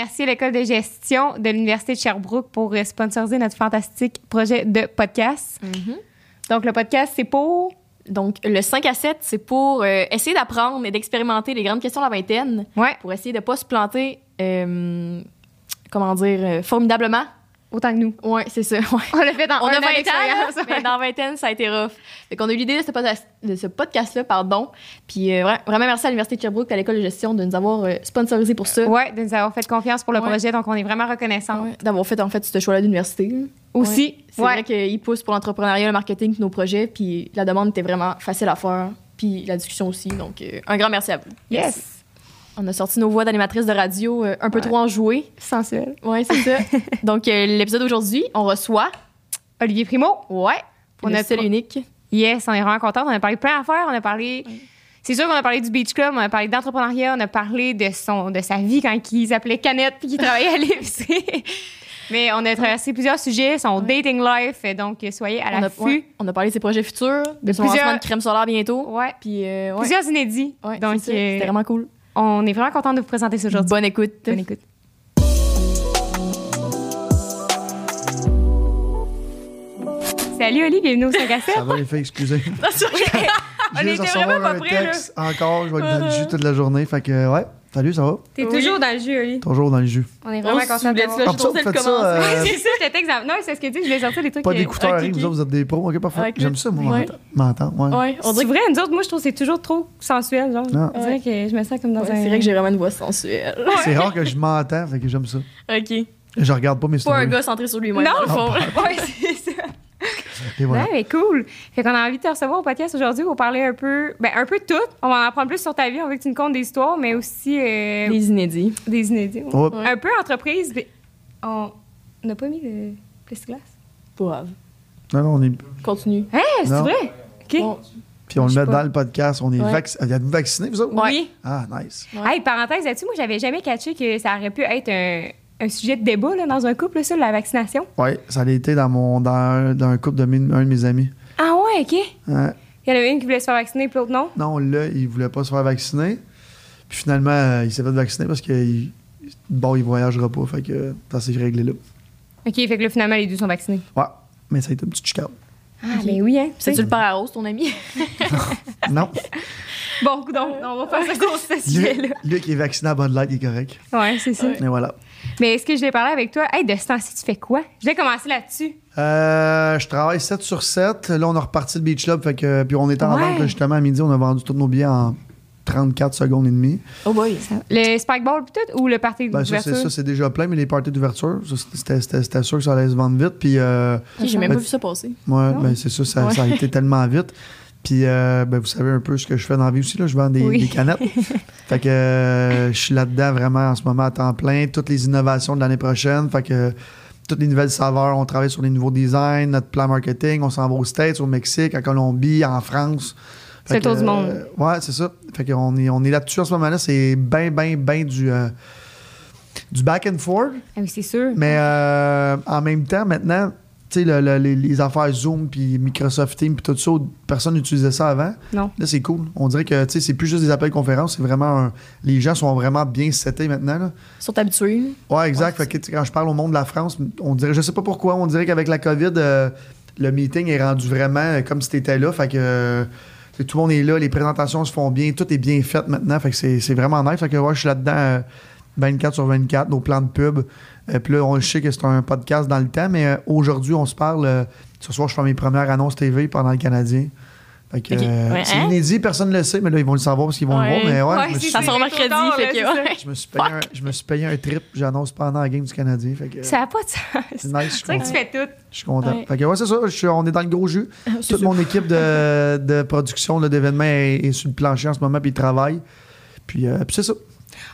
remercier l'école de gestion de l'Université de Sherbrooke pour euh, sponsoriser notre fantastique projet de podcast. Donc, le podcast, c'est pour? Donc, le 5 à 7, c'est pour euh, essayer d'apprendre et d'expérimenter les grandes questions de la vingtaine, Ouais, pour essayer de ne pas se planter, euh, comment dire, formidablement. Autant que nous. Ouais, c'est ça. ouais. On l'a fait dans On un a an 20 ans, là, mais dans vingtaine, ça a été rough. Fait qu'on a eu l'idée de ce, podcast- de ce podcast-là, pardon. Puis euh, vra- vraiment merci à l'Université de Sherbrooke, à l'école de gestion, de nous avoir euh, sponsorisé pour ça. Ouais, de nous avoir fait confiance pour le Ouais. projet, donc on est vraiment reconnaissants. Ouais, D'avoir fait, en fait, ce choix-là d'université. Aussi, C'est vrai qu'ils poussent pour l'entrepreneuriat, le marketing, nos projets, puis la demande était vraiment facile à faire, puis la discussion aussi. Donc, euh, un grand merci à vous. Yes. On a sorti nos voix d'animatrices de radio euh, un peu Ouais. trop enjouées. Sensuel. Ouais, c'est ça. Donc, euh, l'épisode d'aujourd'hui, on reçoit, Olivier Primo. ouais, Pour notre seul unique. Yes, on est vraiment contente. On a parlé de plein d'affaires. On a parlé. C'est sûr qu'on a parlé du Beach Club, on a parlé d'entrepreneuriat, on a parlé de, son, de sa vie quand il s'appelait Canette puis qu'il travaillait à l'épicerie. Mais on a traversé plusieurs sujets, son dating life, donc soyez à l'affût. ouais, on a parlé de ses projets futurs, de son plusieurs- lancement de crème solaire bientôt. Ouais. Puis, euh, ouais. Plusieurs inédits. Ouais, donc, euh, c'était vraiment cool. On est vraiment content de vous présenter ça aujourd'hui. Bonne écoute. Bonne écoute. Salut Oli, bienvenue au 5 à 7. Ça va les filles, excusez. On était vraiment pas prêts, encore, je vais être dans le jus toute la journée. Fait que, ouais, salut, ça va? T'es Oui. toujours dans le jus, Oli. Toujours dans le jus. On est vraiment se content de là, Comme ça, vous euh, C'est ça, je te texte. Non, c'est ce que tu dis, je voulais sortir les trucs. pas d'écouteurs, ok, hein, ok. vous autres, vous êtes des pros, ok, parfait. Ouais, J'aime ça, moi, ouais. m'entendre. Ouais. Ouais, on C'est dirait, vrai, nous autres, moi, je trouve que c'est toujours trop sensuel. Genre. Non. On dirait que je me sens comme dans ouais, un. c'est vrai que j'ai vraiment une voix sensuelle. C'est rare que je m'entends, fait que j'aime ça. OK. Je regarde pas mes Pas un stories. gars centré sur lui-même, Non. dans le fond. Ouais, c'est ça. Et voilà. Ouais, mais cool. Fait qu'on a envie de te recevoir au podcast aujourd'hui pour parler un peu, ben, un peu de tout. On va en apprendre plus sur ta vie. On veut que tu nous contes des histoires, mais aussi euh, Les inédits. des inédits. Ouais. Un peu entreprise. mais On n'a pas mis le plexiglas. Pas grave. Non, non, on est. Continue. Hein, c'est vrai? OK. Bon. Puis on le met pas. dans le podcast. On est Ouais. vac... Êtes-vous vaccinés, vous autres? Oui. Ah, nice. Ouais. Hey, parenthèse là-dessus, moi, j'avais jamais catché que ça aurait pu être un, un sujet de débat là, dans un couple, là, ça, la vaccination? Ouais, ça a été dans, mon, dans, un, dans un couple de mes- un de mes amis. Ah ouais, OK. Ouais. Il y en avait une qui voulait se faire vacciner, puis l'autre non? Non, là, il voulait pas se faire vacciner. Puis finalement, euh, il s'est fait vacciner parce que il- bon, il voyagera pas. Fait que ça s'est réglé là. OK, fait que là, finalement, les deux sont vaccinés. Ouais. Mais ça a été une petite chicane. Ah, ben oui, hein. C'est-tu le père à Rose, ton ami? Non. Bon, donc, on va faire ça ce Lui, sujet-là. lui qui est vacciné à Bud Light, il est correct. Ouais, c'est ça. Et voilà. Mais est-ce que je l'ai parlé avec toi? Hey, de ce temps-ci, tu fais quoi? Je vais commencer là-dessus. Euh, je travaille 7 sur 7. Là, on a reparti le Beach Club. Fait que, puis on est en Ouais. vente, justement, à midi. On a vendu tous nos billets en 34 secondes et demie. Oh boy. Le Spike Ball, peut-être, ou le party Ben, ça, d'ouverture? c'est, ça, c'est déjà plein, mais les parties d'ouverture, c'était, sûr que ça allait se vendre vite. Puis, euh, J'ai même Ben, pas vu ça passer. ouais, ben, c'est ça, ça, Ouais. ça a été tellement vite. Puis, euh, ben, vous savez un peu ce que je fais dans la vie aussi. Là, je vends des, Oui. des canettes. fait que euh, je suis là-dedans vraiment en ce moment à temps plein. Toutes les innovations de l'année prochaine. Fait que toutes les nouvelles saveurs, on travaille sur les nouveaux designs, notre plan marketing. On s'en va aux States, au Mexique, en Colombie, en France. C'est le tour du monde. euh, ouais, c'est ça. Fait qu'on est, on est là-dessus en ce moment-là. C'est bien, bien, bien du, du back and forth. Ah oui, c'est sûr. Mais euh, en même temps, maintenant, le- le- les, les affaires Zoom, puis Microsoft Teams, puis tout ça, personne n'utilisait ça avant. Non. Là, c'est cool. On dirait que, c'est plus juste des appels conférences, c'est vraiment... un- les gens sont vraiment bien setés maintenant, là. Ils sont habitués. Ouais, exact. fait que, quand je parle au monde de la France, on dirait, je sais pas pourquoi, on dirait qu'avec la COVID, euh, le meeting est rendu vraiment euh, comme si t'étais là. Fait que euh, tout le monde est là, les présentations se font bien, tout est bien fait maintenant. Fait que c'est c'est vraiment nice. Fait que ouais, je suis là-dedans euh, 24 sur 24, nos plans de pub. Euh, Puis là, on je sais que c'est un podcast dans le temps, mais euh, aujourd'hui, on se parle. euh, ce soir, je fais mes premières annonces TV pendant le Canadien. Fait que, Ok. euh, Ouais, c'est hein? inédit, personne ne le sait, mais là, ils vont le savoir parce qu'ils vont Ouais. le voir. Mais ouais, Ouais, je me c'est suis- Ça sort mercredi, tard, fait que ça. je me suis payé un, je me suis payé un trip, j'annonce pendant la game du Canadien. Fait que, Ça n'a pas de sens. c'est nice, vrai que tu fais tout. Je suis content. Ouais. Fait que ouais, c'est ça. je suis- on est dans le gros jus. Toute mon équipe de, de production d'événements est, est sur le plancher en ce moment, puis ils travaillent. Puis, euh, puis c'est ça.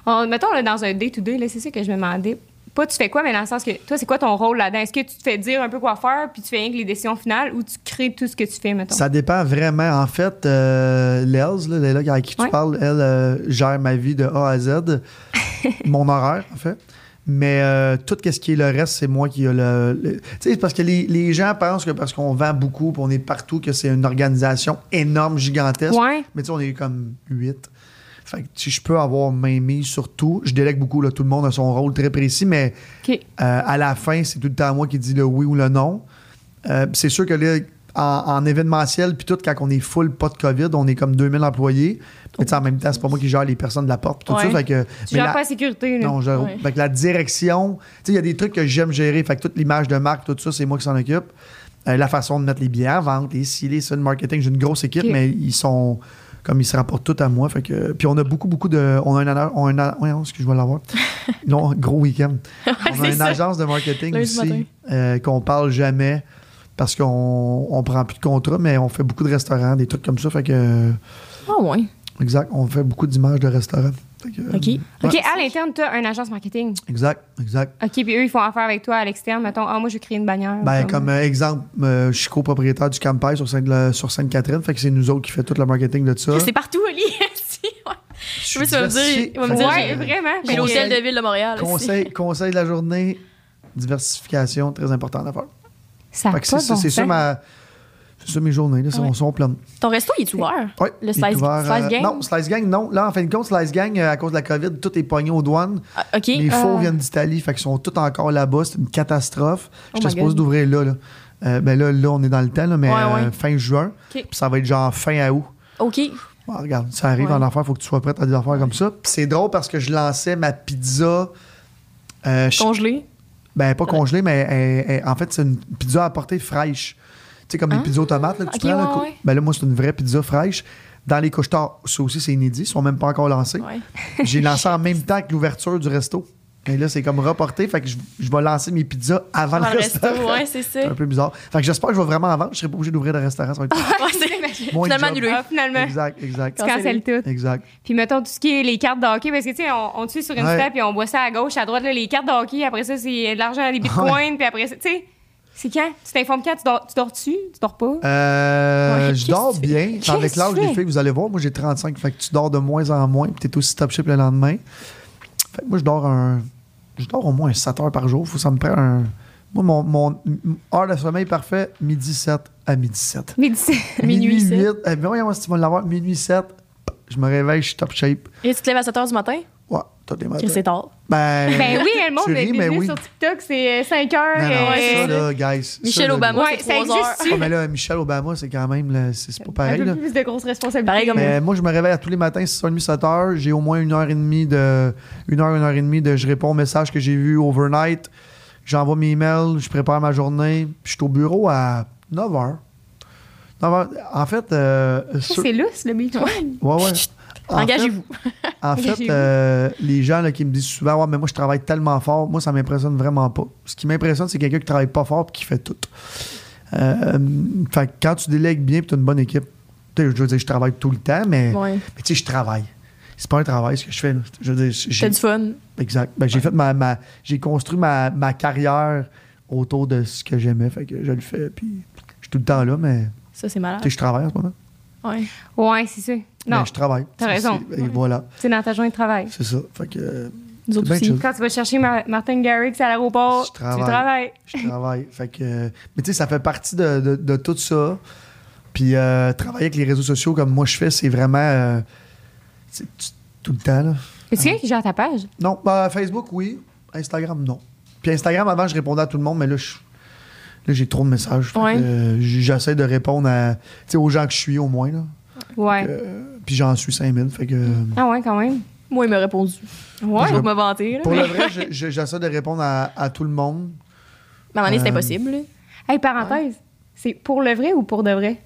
On- mettons, là, dans un day-to-day, là, c'est ça que je me demandais. Pas tu fais quoi, mais dans le sens que toi, c'est quoi ton rôle là-dedans? Est-ce que tu te fais dire un peu quoi faire, puis tu fais rien que les décisions finales, ou tu crées tout ce que tu fais, mettons? Ça dépend vraiment. En fait, euh, Lels, là, Léla, avec qui tu Ouais. parles, elle euh, gère ma vie de A à Z, mon horaire, en fait. Mais euh, tout ce qui est le reste, c'est moi qui ai le. le- Tu sais, c'est parce que les, les gens pensent que parce qu'on vend beaucoup, puis on est partout, que c'est une organisation énorme, gigantesque. Ouais. Mais tu sais, on est comme huit. Fait que si je peux avoir main mise sur tout, je délègue beaucoup. Là, tout le monde a son rôle très précis, mais euh, à la fin, c'est tout le temps moi qui dis le oui ou le non. Euh, c'est sûr que là, en, en événementiel, puis tout, quand on est full pas de COVID, on est comme 2000 employés. Mais en même temps, c'est pas moi qui gère les personnes de la porte, tout Ouais. ça. Fait que, Tu mais gères la- pas la sécurité, là. non, je, Ouais. fait que la direction, il y a des trucs que j'aime gérer. Fait que toute l'image de marque, tout ça, c'est moi qui s'en occupe. Euh, la façon de mettre les billets en vente, les ci, les ça, le marketing, j'ai une grosse équipe, mais ils sont comme ils se rapportent tout à moi. Fait que, puis on a beaucoup, beaucoup de. On a un. On a un est-ce que je vais l'avoir? non, gros week-end. on a une ça. agence de marketing Lundi aussi euh, qu'on parle jamais parce qu'on on prend plus de contrats, mais on fait beaucoup de restaurants, des trucs comme ça. Fait que. Ah, ouais. Exact, on fait beaucoup d'images de restaurants. Euh, OK. OK, Ouais. à l'interne, tu as une agence marketing. Exact, exact. OK, puis eux, ils font affaire avec toi à l'externe. Mettons, ah, moi, je vais créer une bannière. Ben, comme euh, exemple, euh, je suis copropriétaire du Campai sur Sainte- sur Sainte-Catherine, fait que c'est nous autres qui fait tout le marketing de ça. C'est partout, Oli. Je veux me dire- tu vas me dire, Ouais, j'ai- vraiment. Que- l'hôtel de ville de Montréal. aussi. Conseil, conseil de la journée, diversification, très important à faire. Ça Fait que c'est bon c'est ça ma. C'est ça mes journées, là, Ouais. sont, pleines. Ton resto, il est ouvert? Ouais, Le Slice- ouvert, Slice euh, Gang? Non, Slice Gang, non. Là, en fin de compte, Slice Gang, euh, à cause de la COVID, tout est pogné aux douanes. Ah, OK. Les Ah. faux viennent d'Italie, fait qu'ils sont tous encore là-bas. C'est une catastrophe. Oh J'étais supposé d'ouvrir là. là. Euh, ben là, là, on est dans le temps, là, mais Ouais, ouais. euh, fin juin. OK. Puis ça va être genre fin à août. OK. Ah, regarde, ça arrive en affaires, il faut que tu sois prête à des affaires comme ça. Puis c'est drôle parce que je lançais ma pizza. euh, je- Congelé. ben, pas congelée, mais en fait, c'est une pizza à portée fraîche. Tu sais, comme les Ah. pizzas aux tomates là, que tu prends. là, ouais, ouais. Ben là, moi, c'est une vraie pizza fraîche. Dans les couches tard, ça aussi, c'est inédit. Ils sont même pas encore lancés. Ouais. J'ai lancé en même temps que l'ouverture du resto. Mais là, c'est comme reporté. Fait que je, je vais lancer mes pizzas avant, Dans le le resto. resto, ouais, c'est ça. C'est un peu bizarre. Fait que j'espère que je vais vraiment en vendre. Je serai pas obligé d'ouvrir de restaurant. Ça va être Ouais, Finalement job. annulé. Ah, finalement. Exact, exact. Tu cancelles tout. Exact. Puis mettons tout ce qui est les cartes de hockey, parce que tu sais, on, on te suit sur Insta, Ouais. puis on voit ça à gauche, à droite, là, les cartes de hockey. Après ça, c'est de l'argent, les bitcoins, puis après ça, tu sais, c'est quand? Tu t'informes quand? Tu dors, tu dors-tu? Tu dors pas? Euh, Ouais, je dors bien. Avec l'âge des filles, vous allez voir, moi j'ai 35, fait que tu dors de moins en moins, puis t'es aussi top shape le lendemain. Fait que moi je dors un. Je dors au moins 7 heures par jour. Faut que ça me prend un. Moi, mon, mon heure de sommeil parfait, midi 7 à midi 7. Midi. Minuit sept. 8. Eh bien, voyons si tu vas l'avoir. Minuit 7, je me réveille, je suis top shape. Et tu te lèves à 7 h du matin? Ouais, tous les matins. Que c'est tard. Ben, Ben oui, le monde ris, mais oui. sur TikTok, c'est 5 heures. Non, non, euh, ça, là, guys. Michel ça, là, Obama, Ouais, c'est ça 3 heures. existe-tu? Ah, mais là, Michel Obama, c'est quand même. là, C'est c'est pas un pareil. peu là. plus de grosses responsabilités. Pareil comme Mais moi, je me réveille à tous les matins, 6h30, 7h. J'ai au moins une heure et demie de. Une heure, une heure et demie de. Je réponds aux messages que j'ai vus overnight. J'envoie mes emails, je prépare ma journée. Puis je suis au bureau à 9h. 9h. En fait. euh, Ça, sur- C'est lousse, le bitcoin. Ouais, ouais. Engagez-vous. fait- En fait, euh, les gens là, qui me disent souvent, ouais, mais moi, je travaille tellement fort. Moi, ça m'impressionne vraiment pas. Ce qui m'impressionne, c'est quelqu'un qui travaille pas fort et qui fait tout. Euh, fait que quand tu délègues bien et tu as une bonne équipe, tu sais, je veux dire, je travaille tout le temps, mais, Ouais. mais tu sais, je travaille. C'est pas un travail ce que je fais. là. Je veux dire, j'ai- T'as du fun. Exact. Ben, j'ai fait ma, ma- j'ai construit ma, ma carrière autour de ce que j'aimais. Fait que je le fais. Puis je suis tout le temps là, mais Ça, c'est tu malade. sais, je travaille en ce moment. Ouais. Ouais, c'est ça. Non, Ben, je travaille. t'as raison. voilà. c'est dans ta journée de travail. C'est ça. Fait que euh, Nous autres aussi. Quand tu vas chercher Ma- Martin Garrix à l'aéroport, tu travaille. travailles. je travaille. fait que, euh, mais tu sais, ça fait partie de, de- de tout ça. Puis euh, travailler avec les réseaux sociaux comme moi je fais, c'est vraiment euh, c'est tout le temps. Là. Est-ce quelqu'un qui gère ta page? Non, bah, Facebook, oui. Instagram, non. Puis Instagram, avant, je répondais à tout le monde, mais là, je- là, j'ai trop de messages. Fait Ouais. que, euh, j'essaie de répondre à, aux gens que je suis, au moins. Là. Ouais. Puis j'en suis 5000. Fait que, Ah ouais, quand même. Moi, il m'a répondu. Ouais. Je- Pour me vanter. Là. pour Mais le vrai, je- je- j'essaie de répondre à, à tout le monde. à un moment donné, c'est Euh, impossible. là. Hey, parenthèse, c'est pour le vrai ou pour de vrai?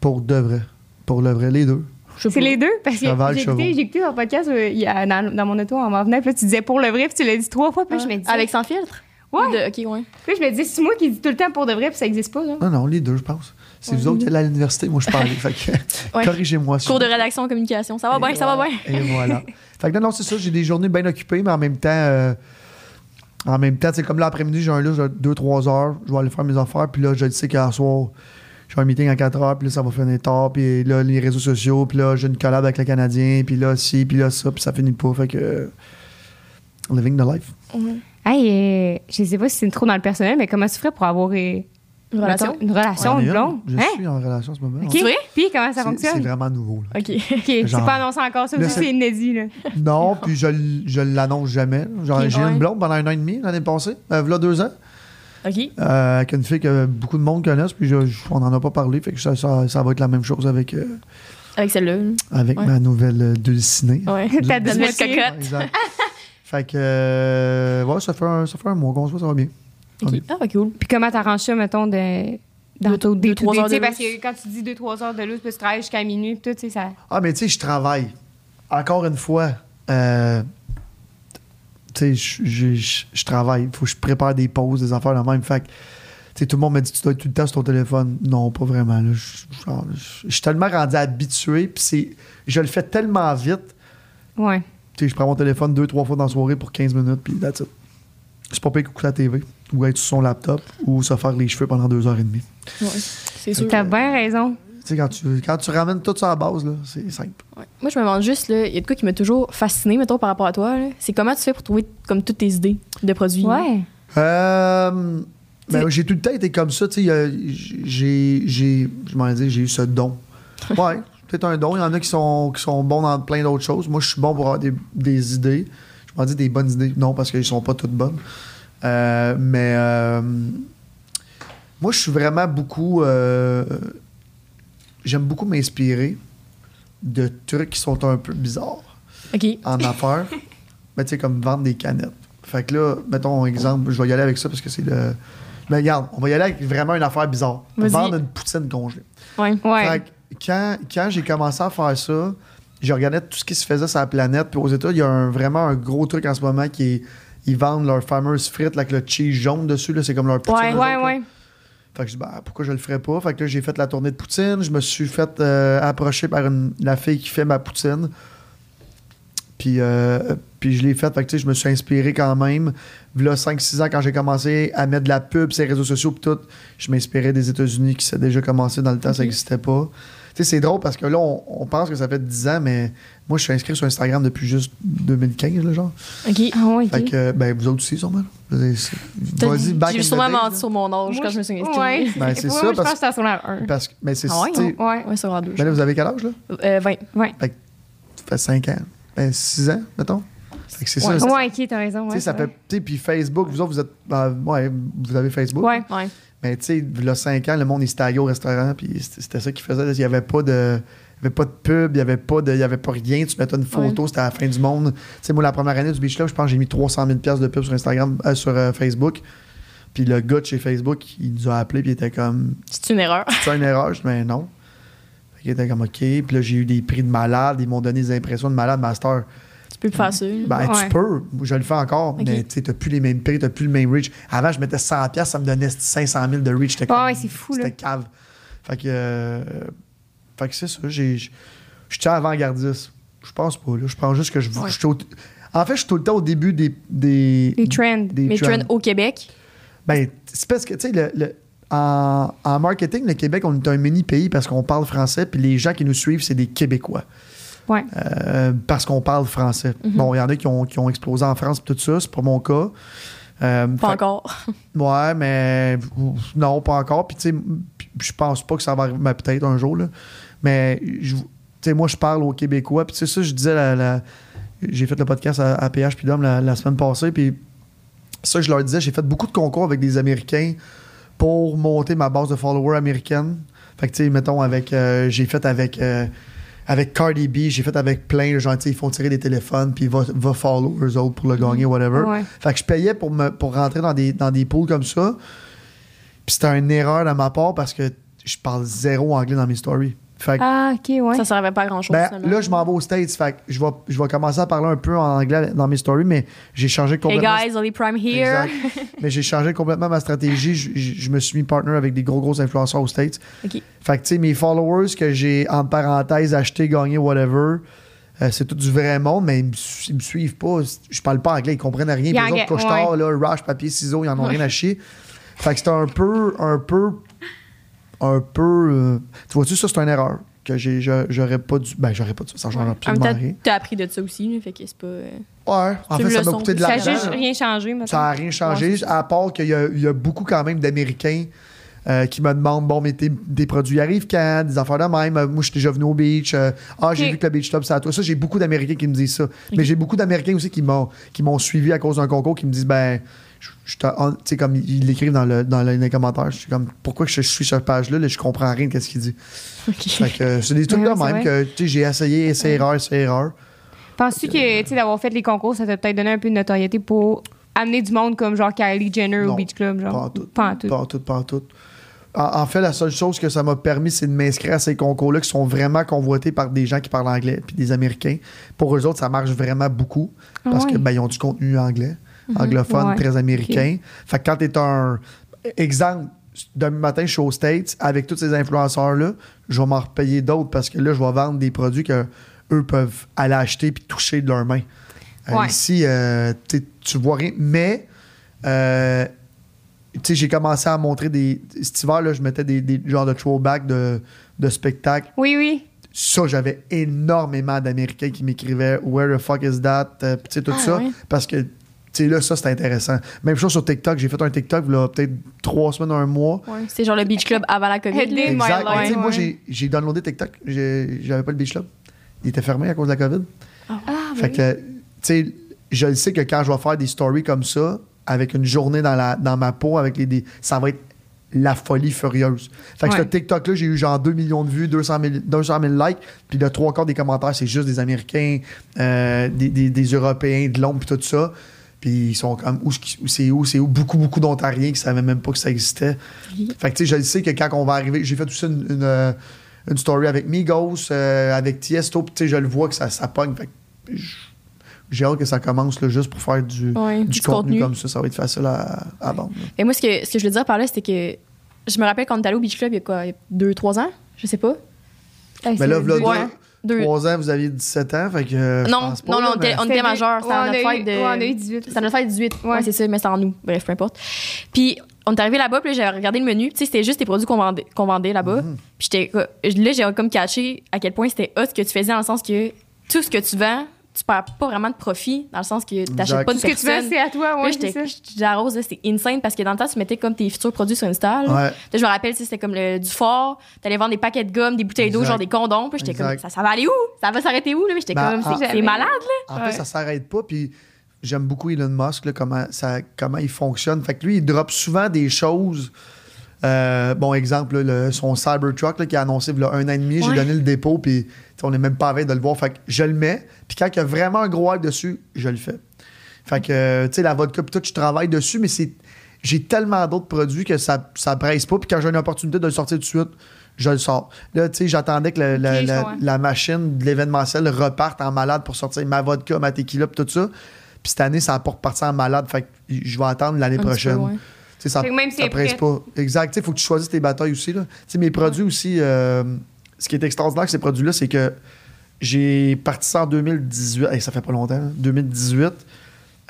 Pour de vrai. Pour le vrai, les deux. C'est les deux? Parce que Cheval, j'ai écouté, chevaux. j'ai écouté ton podcast euh, il y a- dans, dans mon auto en m'en venant, puis là, tu disais pour le vrai, puis tu l'as dit trois fois, puis là, je me disais... Avec sans filtre? Ouais. De- ok, ouais. Puis là, je me disais, c'est moi qui dis tout le temps pour de vrai, puis ça existe pas, là. Non, non, les deux, je pense. C'est vous autres qui allez à l'université, moi, je Ouais. corrigez-moi. Cours de rédaction, communication. Ça va bien, ça va bien. Et voilà. fait que non, non, c'est ça. J'ai des journées bien occupées, mais en même temps, euh, en même temps, c'est comme l'après-midi, j'ai un là, j'ai deux, trois heures. Je vais aller faire mes affaires. Puis là, je le sais qu'à soir, j'ai un meeting à 4 heures. Puis là, ça va finir tard. Puis là, les réseaux sociaux. Puis là, j'ai une collab avec le Canadien. Puis là, ci, puis là, ça. Puis ça finit pas. Fait que. living the life. Hey, euh, je sais pas si c'est trop dans le personnel, mais comment tu ferais pour avoir euh, Une relation? Une relation, blonde? Je Hein? suis en relation en ce moment. OK. C'est vrai? Puis comment ça C'est- C'est fonctionne? vraiment nouveau. là. OK. OK, c'est pas annoncé encore. Ça aussi, c'est- inédit. Là. Non, puis je, je l'annonce jamais. Genre, j'ai eu ouais. une blonde pendant un an et demi l'année passée, euh, v'là deux ans, OK. euh, avec une fille que beaucoup de monde connaissent, puis je- je- on n'en a pas parlé, fait que ça, ça, ça va être la même chose avec, euh, Avec celle-là. avec Ouais. ma nouvelle euh, dulcinée. Ouais. Ta nouvelle dulcinée. cocotte. Ouais, exact. fait que, euh, ouais, ça fait, un, ça fait un mois qu'on se voit, ça va bien. OK. Ok. Ah, cool. Puis comment t'arranges ça, mettons, de, dans Deux- ton deux, day trois heures de Parce que quand tu dis 2-3 heures de lousse, puis tu travailles jusqu'à minuit, puis tout, tu sais, ça. Ah, mais tu sais, je travaille. Encore une fois, euh, tu sais, je- travaille. Il faut que je prépare des pauses, des affaires de même. Fait que, tu sais, tout le monde me dit, tu dois être tout le temps sur ton téléphone. Non, pas vraiment. je suis tellement rendu habitué, puis c'est, je le fais tellement vite. Ouais. Tu sais, je prends mon téléphone deux, trois fois dans la soirée pour 15 minutes, puis that's it. C'est pas pire qu'écouter la TV, ou être sur son laptop, ou se faire les cheveux pendant deux heures et demie. Ouais. C'est sûr. T'as bien raison. Tu sais, quand tu, quand tu ramènes tout ça à la base, là, c'est simple. Ouais. Moi, je me demande juste, là, il y a de quoi qui m'a toujours fasciné, mettons, par rapport à toi. là? C'est comment tu fais pour trouver comme toutes tes idées de produits. Ouais. Euh, ben, j'ai tout le temps été comme ça. tu sais, J'ai, j'ai, je m'en ai dit, j'ai eu ce don. Ouais, peut-être un don. Il y en a qui sont, qui sont bons dans plein d'autres choses. Moi, je suis bon pour avoir des, des idées. Je m'en dis des bonnes idées. Non, parce qu'elles sont pas toutes bonnes. Euh, mais euh, moi, je suis vraiment beaucoup. euh, j'aime beaucoup m'inspirer de trucs qui sont un peu bizarres en affaires. Mais tu sais, comme vendre des canettes. Fait que là, mettons un exemple, je vais y aller avec ça parce que c'est le. Mais regarde, on va y aller avec vraiment une affaire bizarre. Vendre une poutine congelée. Ouais. Ouais. Fait que quand, quand j'ai commencé à faire ça, je regardais tout ce qui se faisait sur la planète. Puis aux États, il y a un- vraiment un gros truc en ce moment qui est. Ils vendent leurs fameuses frites là, avec le cheese jaune dessus. là, C'est comme leur poutine. Ouais, ouais, autres, ouais. Fait que je dis, bah, pourquoi je le ferais pas? Fait que là, j'ai fait la tournée de poutine. Je me suis fait euh, approcher par une- la fille qui fait ma poutine. Puis, euh, puis je l'ai faite. Fait que tu sais, je me suis inspiré quand même. Là, 5-6 ans, quand j'ai commencé à mettre de la pub sur les réseaux sociaux, puis tout, je m'inspirais des États-Unis qui s'est déjà commencé dans le temps, ça n'existait pas. Tu sais, c'est drôle parce que là, on, on pense que ça fait 10 ans, mais moi, je suis inscrit sur Instagram depuis juste 2015, là, genre. OK. Ah, ouais, Fait ok. que, ben, vous autres aussi, sûrement. là. Vas-y, back J'ai sûrement days, menti sur mon âge Moi, quand je me suis inscrite. Ouais. Ben, c'est ça, moi, Je parce- pense que c'était à son 1. Parce que, mais c'est Ah ouais, sais, Ouais. Ouais, secondaire 2. Ben là, vous avez quel âge, là? Euh, 20. Ouais. Ça fait 5 ans. Ben, 6 ans, mettons. Fait que c'est Ouais, ça. Ouais, ok, t'as raison. Tu Ouais, sais, ça fait. vrai. Tu sais, puis Facebook, vous autres, vous êtes. ben, ouais, vous avez Facebook. Ouais. Ouais. Mais tu sais, il y a 5 ans, le monde, il s'était allé au restaurant, puis c'était ça qu'ils faisaient. Il n'y avait pas de. Il n'y avait pas de pub, il n'y avait, pas de- il y avait pas rien. Tu mettais une photo, c'était à la fin du monde. Tu sais, moi, la première année du Beach Club, je pense que j'ai mis 300 000 piastres de pub sur Instagram, euh, sur euh, Facebook. Puis le gars de chez Facebook, il nous a appelé, puis il était comme. C'est une erreur. C'est une erreur? Je dis, mais non. Fait qu'il était comme, OK. Puis là, j'ai eu des prix de malade. Ils m'ont donné des impressions de malade master. Tu peux faire ça. Ben, Ouais. tu peux. Je le fais encore. Mais tu sais, t'as plus les mêmes prix, t'as plus le même reach. Avant, je mettais 100$, piastres, ça me donnait 500 000 de reach. Comme- ouais, c'est fou, là. C'était cave. Fait que, euh, fait que c'est ça. J'ai, je suis avant-gardiste. Je pense pas. Là. Je pense juste que je, Ouais. je suis au- En fait, je suis tout le temps au début des. des Les trends. des Mais trends. trend au Québec? Ben, c'est parce que, tu sais, le, le- en, en marketing, le Québec, on est un mini pays parce qu'on parle français, puis les gens qui nous suivent, c'est des Québécois. Ouais. Euh, parce qu'on parle français. Mhm. Bon, il y en a qui ont, qui ont explosé en France, tout ça, c'est pas mon cas. Euh, Pas fait- encore. Ouais, mais non, pas encore. Puis, tu sais, je pense pas que ça va arriver, mais peut-être un jour, là. Mais, tu sais, moi, je parle aux Québécois. Puis, c'est ça, je disais, la- la- j'ai fait le podcast à, à PH puis la, la semaine passée. Puis, ça, je leur disais, j'ai fait beaucoup de concours avec des Américains pour monter ma base de followers américaine. Fait que, tu sais, mettons, avec, euh, j'ai fait avec, euh, avec Cardi B, j'ai fait avec plein de gens, ils font tirer des téléphones, puis va, va follow eux autres pour le gagner, whatever. Ouais. Fait que je payais pour, me, pour rentrer dans des, dans des pools comme ça. Puis c'était une erreur de ma part parce que je parle zéro anglais dans mes stories. Fait que, Ah, ok, ouais. Ça servait pas à grand chose. ben, là, je m'en vais aux States. Fait que je vais, je vais commencer à parler un peu en anglais dans mes stories, mais j'ai changé Hey complètement. guys, Oli Prime here. Exact. mais j'ai changé complètement ma stratégie. Je, je- je me suis mis partner avec des gros, gros influenceurs aux States. OK. Fait que, tu sais, mes followers que j'ai, entre parenthèses, acheté, gagné, whatever, euh, c'est tout du vrai monde, mais ils me, ils me suivent pas. Je parle pas anglais, ils comprennent rien. Puis les autres, couche-tard, là, rush, papier, ciseaux, ils en ont rien à chier. Fait que c'était un peu, un peu, un peu. euh, tu vois-tu, ça, c'est une erreur. Que j'ai, j'aurais pas dû. Ben, j'aurais pas dû. Ça change même absolument rien. t'as appris de ça aussi, là, fait que c'est pas. euh, Ouais, en fait, ça m'a coûté de Ça a l'argent. juste rien changé, maintenant. Ça n'a rien changé, Ouais, à part qu'il y, a- il y a beaucoup quand même d'Américains euh, qui me demandent bon, mais tes, des produits arrivent quand? Des affaires de même. Moi, je suis déjà venu au beach. euh, ah, j'ai vu que le beach club, c'est à toi. Ça, j'ai beaucoup d'Américains qui me disent ça. Mais j'ai beaucoup d'Américains aussi qui m'ont qui m'ont suivi à cause d'un concours qui me disent ben. Je- je comme ils l'écrivent dans, le, dans le- les commentaires, je suis comme, pourquoi que je suis sur cette page-là, là, je comprends rien de ce qu'il dit. Fait que euh, c'est des trucs de même vrai. que, tu sais, j'ai essayé, essayé, erreur, essayé, erreur. Penses-tu que, d'avoir fait les concours, ça t'a peut-être donné un peu de notoriété pour amener du monde comme genre Kylie Jenner Non, au Beach Club, genre? Pas en tout. Pas en tout. Pas en tout, pas en tout. En, en fait, la seule chose que ça m'a permis, c'est de m'inscrire à ces concours-là qui sont vraiment convoités par des gens qui parlent anglais puis des Américains. Pour eux autres, ça marche vraiment beaucoup Ah parce ouais. que ben, ont du contenu anglais, anglophone, Ouais. très américain. Fait que quand t'es un exemple, demain matin, je suis aux States avec tous ces influenceurs-là, je vais m'en repayer d'autres parce que là, je vais vendre des produits que eux peuvent aller acheter puis toucher de leurs mains. Euh, Ouais. Ici, euh, tu vois rien. Mais euh, tu sais, j'ai commencé à montrer des. Cet hiver, là, je mettais des, des genres de throwback de, de spectacles. Oui, oui. Ça, j'avais énormément d'Américains qui m'écrivaient Where the fuck is that? Euh, puis tu sais, tout Ah, ça. Parce que, sais, là, ça, c'est intéressant. Même chose sur TikTok. J'ai fait un TikTok, là, peut-être trois semaines, un mois. Ouais, C'est genre le beach club avant la COVID. Exact. life, Tu sais, Moi, ouais. j'ai- j'ai downloadé TikTok. J'ai- J'avais pas le Beach Club. Il était fermé à cause de la COVID. Ah, Fait que, tu sais, je le sais que quand je vais faire des stories comme ça, avec une journée dans, la, dans ma peau, avec les, des- ça va être la folie furieuse. Fait que Ouais. ce TikTok-là, j'ai eu genre 2 millions de vues, 200 000, 200 000 likes, puis le trois quarts des commentaires, c'est juste des Américains, euh, des, des- des Européens, de l'ombre, puis tout ça. Puis ils sont comme, où c'est- où, c'est où, beaucoup, beaucoup d'Ontariens qui savaient même pas que ça existait. Fait que, tu sais, je sais que quand on va arriver, j'ai fait aussi une, une, euh, une story avec Migos, euh, avec Tiesto, puis tu sais, je le vois que ça, ça pogne. Fait que j'ai hâte que ça commence là, juste pour faire du, Ouais, du du contenu, contenu. comme ça. Ça va être facile à, à vendre. là. Et moi, ce que, ce que je veux dire par là, c'était que je me rappelle quand on est allé au beach club il y a quoi, il y a deux, trois ans? Je sais pas. Mais là, Ouais. Deux, Deux. trois ans, vous aviez 17 ans, fait que. euh, Non, pas, non, non, on était- mais- on C'était était majeurs. Ouais, C'était on à a notre eu- fête de. ouais, on a eu 18. C'était à notre fête 18. Ouais, Ouais. c'est ça, mais c'était en nous. Bref, peu importe. Puis, on est arrivé là-bas, puis là, j'avais regardé le menu. Tu sais, c'était juste les produits qu'on vendait, qu'on vendait là-bas. Mhm. Puis, j'étais. Là, j'ai comme catché à quel point c'était hot ce que tu faisais, dans le sens que tout ce que tu vends, tu perds pas vraiment de profit, dans le sens que tu n'achètes pas de Ce que tu veux, c'est à toi, ouais, j'étais- c'est insane parce que dans le temps, tu mettais comme tes futurs produits sur Insta. Ouais. Je me rappelle, tu c'était comme le, du fort. T'allais vendre des paquets de gomme, des bouteilles d'eau, genre des condoms. Puis j'étais comme, ça, ça va aller où? Ça va s'arrêter où? J'étais Ben, comme, c'est malade, là. En Ouais. fait, ça s'arrête pas. Puis j'aime beaucoup Elon Musk, là, comment, ça, comment il fonctionne. Fait que lui, il drop souvent des choses. Euh, bon, exemple, là, le- son Cybertruck là, qui a annoncé un an et demi, j'ai donné le dépôt, puis tu on n'est même pas à veille de le voir. Fait que je le mets, puis quand il y a vraiment un gros hype dessus, je le fais. Fait que, euh, tu sais, la vodka, puis tout, je travaille dessus, mais c'est j'ai tellement d'autres produits que ça ça presse pas. Puis quand j'ai une opportunité de le sortir tout de suite, je le sors. Là, tu sais, j'attendais que le- la, la- la machine de l'événementiel reparte en malade pour sortir ma vodka, ma tequila, puis tout ça. Puis cette année, ça n'a pas reparti en malade. Fait que je vais attendre l'année prochaine. peu, ouais. Ça, même si ça presse pas. Exact. Il faut que tu choisisses tes batailles aussi. Là. Tu sais, mes produits aussi, euh, ce qui est extraordinaire avec ces produits-là, c'est que j'ai parti ça en 2018. Hey, ça fait pas longtemps, 2018.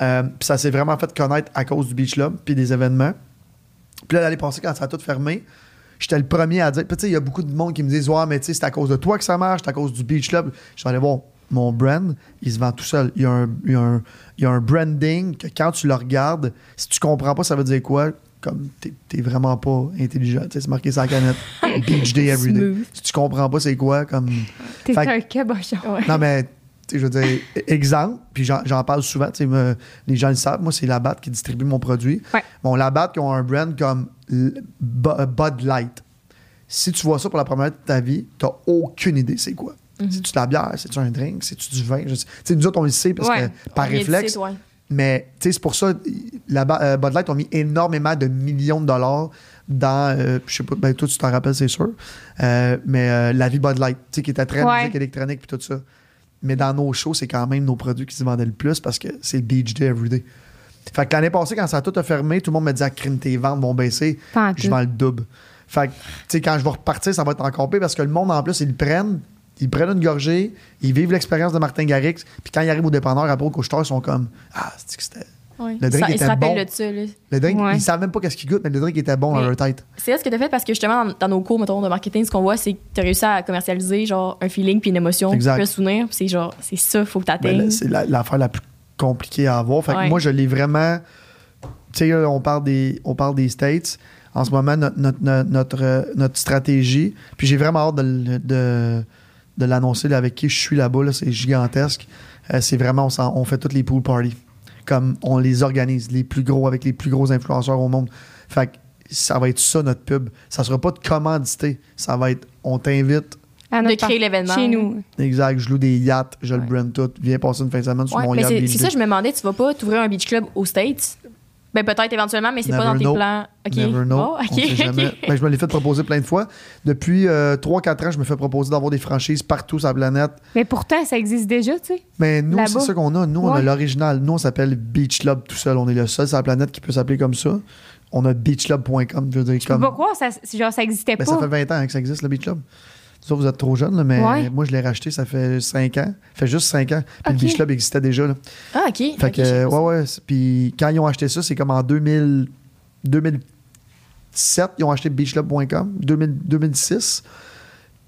Euh, puis ça s'est vraiment fait connaître à cause du Beach Club puis des événements. Puis là, l'année passée, quand ça a tout fermé, j'étais le premier à dire. Puis tu sais, il y a beaucoup de monde qui me disent Ouais, mais tu sais, c'est à cause de toi que ça marche, c'est à cause du Beach Club. Je suis allé voir mon brand, il se vend tout seul. Il y a un, il y a un, il y a un branding que quand tu le regardes, si tu comprends pas, ça veut dire quoi? Comme t'es vraiment pas intelligent. Tu sais, c'est marqué sur la canette. Beach Day Every Day. Si tu comprends pas, c'est quoi Comme. T'es un cabochon. Non, mais, je veux dire, exemple, puis j'en parle souvent, tu sais, me- les gens le savent, moi, c'est Labatt qui distribue mon produit. Ouais. Bon, Labatt qui ont un brand comme Bud Light. Si tu vois ça pour la première fois de ta vie, t'as aucune idée c'est quoi. C'est-tu de la bière? C'est-tu un drink? C'est-tu du vin? Je sais- Tu sais, nous autres, on le sait parce Ouais. que par On réflexe. ouais. Mais c'est pour ça, la euh, Bud Light ont mis énormément de millions de dollars dans, euh, je sais pas, ben toi tu t'en rappelles, c'est sûr, Euh, mais euh, la vie Bud Light, tu sais, qui était très Ouais. musique électronique puis tout ça. Mais dans nos shows, c'est quand même nos produits qui se vendaient le plus parce que c'est le Beach Day Everyday. Fait que l'année passée, quand ça a tout a fermé, tout le monde me disait, ah, crime, tes ventes vont baisser. Je vends le double. Fait que, tu sais, quand je vais repartir, ça va être encore pire parce que le monde, en plus, ils le prennent, ils prennent une gorgée, ils vivent l'expérience de Martin Garrix, puis quand ils arrivent au dépanneur, après au couche-tard, ils sont comme, ah, c'est que c'était. Ouais. Le drink Ça- Ils était se rappellent bon. de ça, là. Le drink, Ouais. ils savent même pas qu'est-ce qu'il goûte, mais le drink était bon dans Mais- leur tête. C'est ça ce que tu as fait parce que justement, dans, dans nos cours mettons, de marketing, ce qu'on voit, c'est que tu as réussi à commercialiser genre un feeling puis une émotion, Exact. puis un souvenir. puis C'est genre, c'est ça, faut que tu Ben, atteignes. là, c'est la- l'affaire la, plus compliquée à avoir. Fait que Ouais. moi, je l'ai vraiment. Tu sais, là, on parle des, on parle des States. en ce moment notre, notre, notre, notre, euh, notre stratégie. Puis j'ai vraiment hâte de, le- de, de l'annoncer là, avec qui je suis là-bas. Là, c'est gigantesque. Euh, c'est vraiment, on, fait toutes les pool parties. Comme on les organise, les plus gros, avec les plus gros influenceurs au monde. Fait que ça va être ça notre pub. Ça sera pas de commandité. Ça va être, on t'invite. À De créer part- l'événement. Chez nous. Exact, je loue des yachts, je le brand tout. Viens passer une fin de semaine sur Ouais, mon mais yacht. c'est ça, je me demandais, tu vas pas t'ouvrir un beach club aux States? Ben peut-être éventuellement, mais c'est pas dans tes know. plans. OK. Never know. Oh, On OK. sait jamais. OK. Ben, je me l'ai fait proposer plein de fois. Depuis 3-4 ans, je me fais proposer d'avoir des franchises partout sur la planète. Mais pourtant, ça existe déjà, tu sais. Mais nous, Là-bas. c'est ça qu'on a. Nous, on a l'original. Nous, on s'appelle Beach Club tout seul. On est le seul sur la planète qui peut s'appeler comme ça. On a beachclub.com. Je veux dire, comme... ça, genre, ça existait Ben, pas. ça fait 20 ans hein, que ça existe, le Beach Club. Ça, vous êtes trop jeune, là, mais Ouais. moi, je l'ai racheté, ça fait 5 ans. Ça fait juste 5 ans. Puis le Beach Club existait déjà. Là. Ah, OK. Fait que, ouais, ouais. Puis quand ils ont acheté ça, c'est comme en 2000, 2007, ils ont acheté beachclub.com. 2000 2006.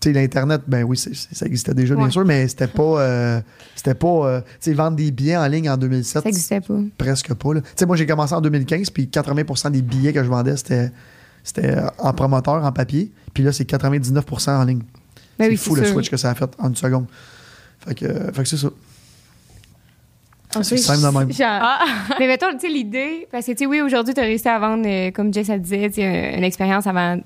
Tu sais, l'Internet, ben oui, ça existait déjà, bien sûr, mais c'était pas. euh, c'était pas. euh, tu sais, vendre des billets en ligne en 2007, Ça existait pas. presque pas. Tu sais, moi, j'ai commencé en 2015, puis 80% des billets que je vendais, c'était. C'était en promoteur, en papier. Puis là, c'est 99% en ligne. Ben c'est oui, fou le sûr. switch que ça a fait en une seconde. Fait que, euh, fait que c'est ça. Ah, C'est simple de même. Genre- Ah, Mais mettons, tu sais, l'idée, parce que, tu sais, oui, aujourd'hui, tu as réussi à vendre, euh, comme Jess a disait, tu sais, une expérience avant.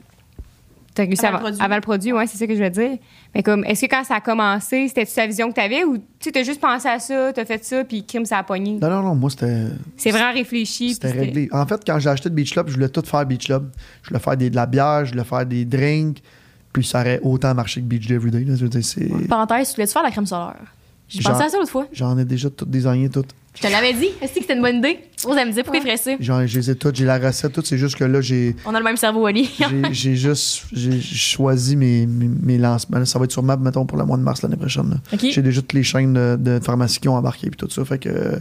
Tu as réussi Avant avant, le produit. avant le produit, ouais, c'est ça que je veux dire. Mais comme, est-ce que quand ça a commencé, c'était sa vision que tu avais ou tu as juste pensé à ça, tu as fait ça, puis crime, ça a pogné? Non, non, non, moi, c'était. C'est vraiment réfléchi. C'était réglé. En fait, quand j'ai acheté le Beach Club, je voulais tout faire Beach Club. Je voulais faire des, de la bière, je voulais faire des drinks. Puis ça aurait autant marché que Beach Day Everyday. Là. Je veux dire, c'est... parenthèse, tu voulais-tu faire la crème solaire? J'ai pensé à ça l'autre fois. J'en ai déjà tout désigné, tout. Je te l'avais dit. Est-ce que c'était une bonne idée? Elle me disait pourquoi il ferait ça. J'en, je les ai toutes, j'ai la recette, tout. C'est juste que là, j'ai, On a le même cerveau, Ali. j'ai, juste j'ai choisi mes, mes, mes lancements. Ça va être sur map, mettons, pour le mois de mars l'année prochaine. J'ai déjà toutes les chaînes de, de pharmacie qui ont embarqué puis tout ça. Fait que.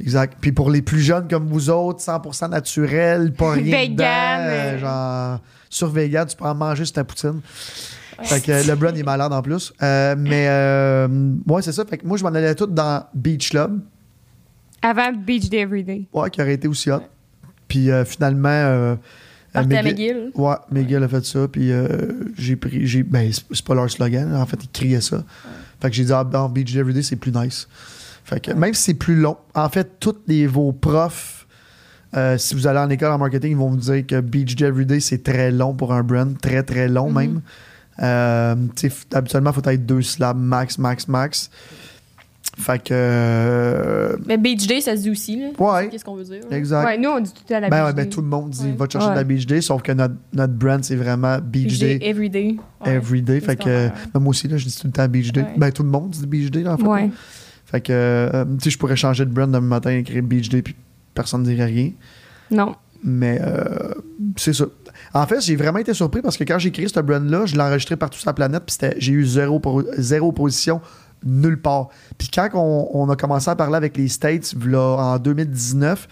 Exact. Puis pour les plus jeunes comme vous autres, 100% naturel, pas rien Vegan, dedans, euh. euh, genre sur vegan, tu peux en manger sur ta poutine. Fait que le il est malade en plus. Euh, mais euh, ouais, c'est ça. Fait que moi je m'en allais tout dans Beach Club, Avant Beach Day Everyday. ouais, qui aurait été aussi hot. Puis finalement à McGill- McGill. Ouais, Miguel a fait ça, puis euh, j'ai pris. J'ai, ben, c'est c'est pas leur slogan, en fait, ils criaient ça. Fait que j'ai dit, ah, ben, Beach Day Everyday, c'est plus nice. Fait que même si c'est plus long, en fait, tous les, vos profs, euh, si vous allez en école en marketing, ils vont vous dire que Beach Day Everyday, c'est très long pour un brand, très, très long Mhm. même. Euh, habituellement, il faut être deux syllabes max, max, max. Fait que. euh, Mais Beach Day, ça se dit aussi. Là. ouais, Qu'est-ce qu'on veut dire? exact. Ouais, nous, on dit tout à la Ben, Beach ouais, ben, Day. tout le monde dit Ouais. va te chercher Ouais. de la Beach Day, sauf que notre, notre brand, c'est vraiment Beach, Beach Day. Day, Everyday. Ouais. Every day. Fait que, C'est ben, moi aussi, là, je dis tout le temps Beach Day. Ouais. Ben, tout le monde dit Beach Day, là, en fait. Ouais. Fait que, euh, tu sais, je pourrais changer de brand demain matin, écrire Beach Day, puis personne ne dirait rien. Non. Mais euh, c'est ça. En fait, j'ai vraiment été surpris parce que quand j'ai créé ce brand-là, je l'ai enregistré partout sur la planète, puis j'ai eu zéro, pro- zéro position nulle part. Puis quand on, on a commencé à parler avec les States, là, en 2019,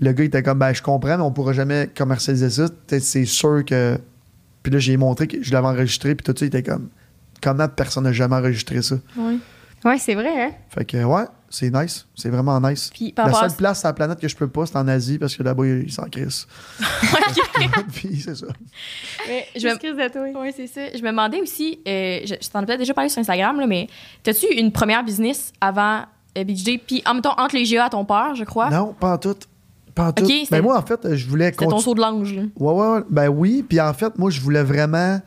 le gars il était comme, ben, je comprends, mais on pourra jamais commercialiser ça. C'est sûr que. Puis là, j'ai montré que je l'avais enregistré, puis tout ça, il était comme, comment personne n'a jamais enregistré ça? Ouais. Ouais, c'est vrai, hein? Fait que, ouais, c'est nice. C'est vraiment nice. Puis par La à seule place sur la planète que je peux pas, c'est en Asie parce que là-bas, ils s'en crissent. Puis c'est ça. Mais je me... Excuse de toi. Oui, c'est ça. Je me demandais aussi, euh, je, je t'en ai peut-être déjà parlé sur Instagram, là, mais t'as-tu une première business avant euh, Day? Puis en même temps, entre les GA à ton père, je crois. Non, pas en tout. Pas en tout. c'était- Ben moi, en fait, je voulais C'était ton continuer. saut de l'ange. là. Ouais, ouais, ouais. Ben oui. Puis en fait, moi, je voulais vraiment.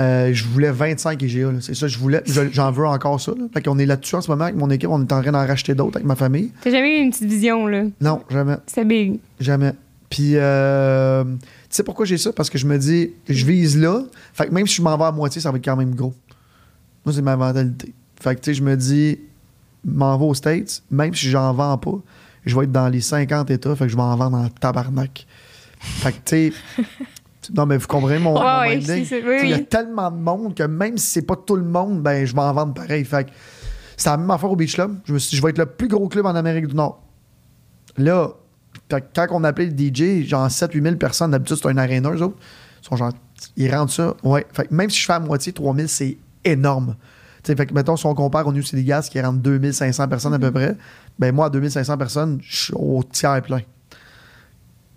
Euh, je voulais 25 IGA. C'est ça, je voulais. je- J'en veux encore ça. Là. Fait qu'on est là-dessus en ce moment avec mon équipe. On est en train d'en racheter d'autres avec ma famille. T'as jamais eu une petite vision, là? Non, jamais. C'est big. Jamais. Puis, euh, tu sais pourquoi j'ai ça? Parce que je me dis, je vise là. Fait que même si je m'en vais à moitié, ça va être quand même gros. Moi, c'est ma mentalité. Fait que, tu sais, je me dis, m'en vais aux States, même si j'en vends pas, je vais être dans les 50 États, fait que je vais en vendre en tabarnak. Fait que, tu sais, non, mais vous comprenez mon, mon ouais, ça. Oui, Il y a oui. tellement de monde que même si c'est pas tout le monde, ben, je vais en vendre pareil. Fait c'est la même affaire au Beach Club. Je me suis dit, je vais être le plus gros club en Amérique du Nord. Là, quand on appelait le DJ, genre 7-8 000 personnes, d'habitude, c'est un aréna, eux autres. Ils sont genre, ils rendent ça. Ouais. Fait même si je fais à moitié, 3 000, c'est énorme. Fait que, mettons, si on compare au New City Gas qui rentre 2500 personnes à peu près, ben moi, à 2500 personnes, je suis au tiers plein.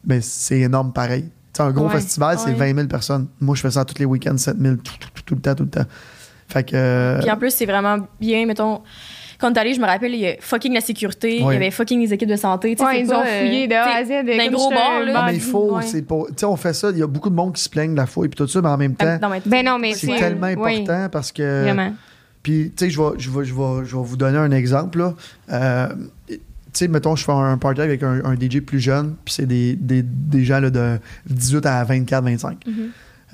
Ben, c'est énorme pareil. Tu sais, un gros Ouais. festival, c'est Ouais. 20 000 personnes. Moi, je fais ça tous les week-ends, 7 000, tout, tout, tout, tout le temps, tout le temps. Fait que. euh, Puis en plus, c'est vraiment bien, mettons. Quand t'es allé, je me rappelle, il y a fucking la sécurité, Ouais. il y avait fucking les équipes de santé. Ouais, ils pas, ont euh, fouillé de A à tu sais, Z. d'un comme gros bar, là. non, mais il faut, Ouais. c'est pas. Tu sais, on fait ça, il y a beaucoup de monde qui se plaignent de la fouille et tout ça, mais en même temps, non, mais Ben non, mais c'est tellement oui. important parce que. Vraiment. Puis, tu sais, je vais, je, vais, je, vais, je vais vous donner un exemple. là. Euh, tu sais, mettons, je fais un party avec un, un DJ plus jeune, puis c'est des, des, des gens là, de 18 à 24, 25. Mhm.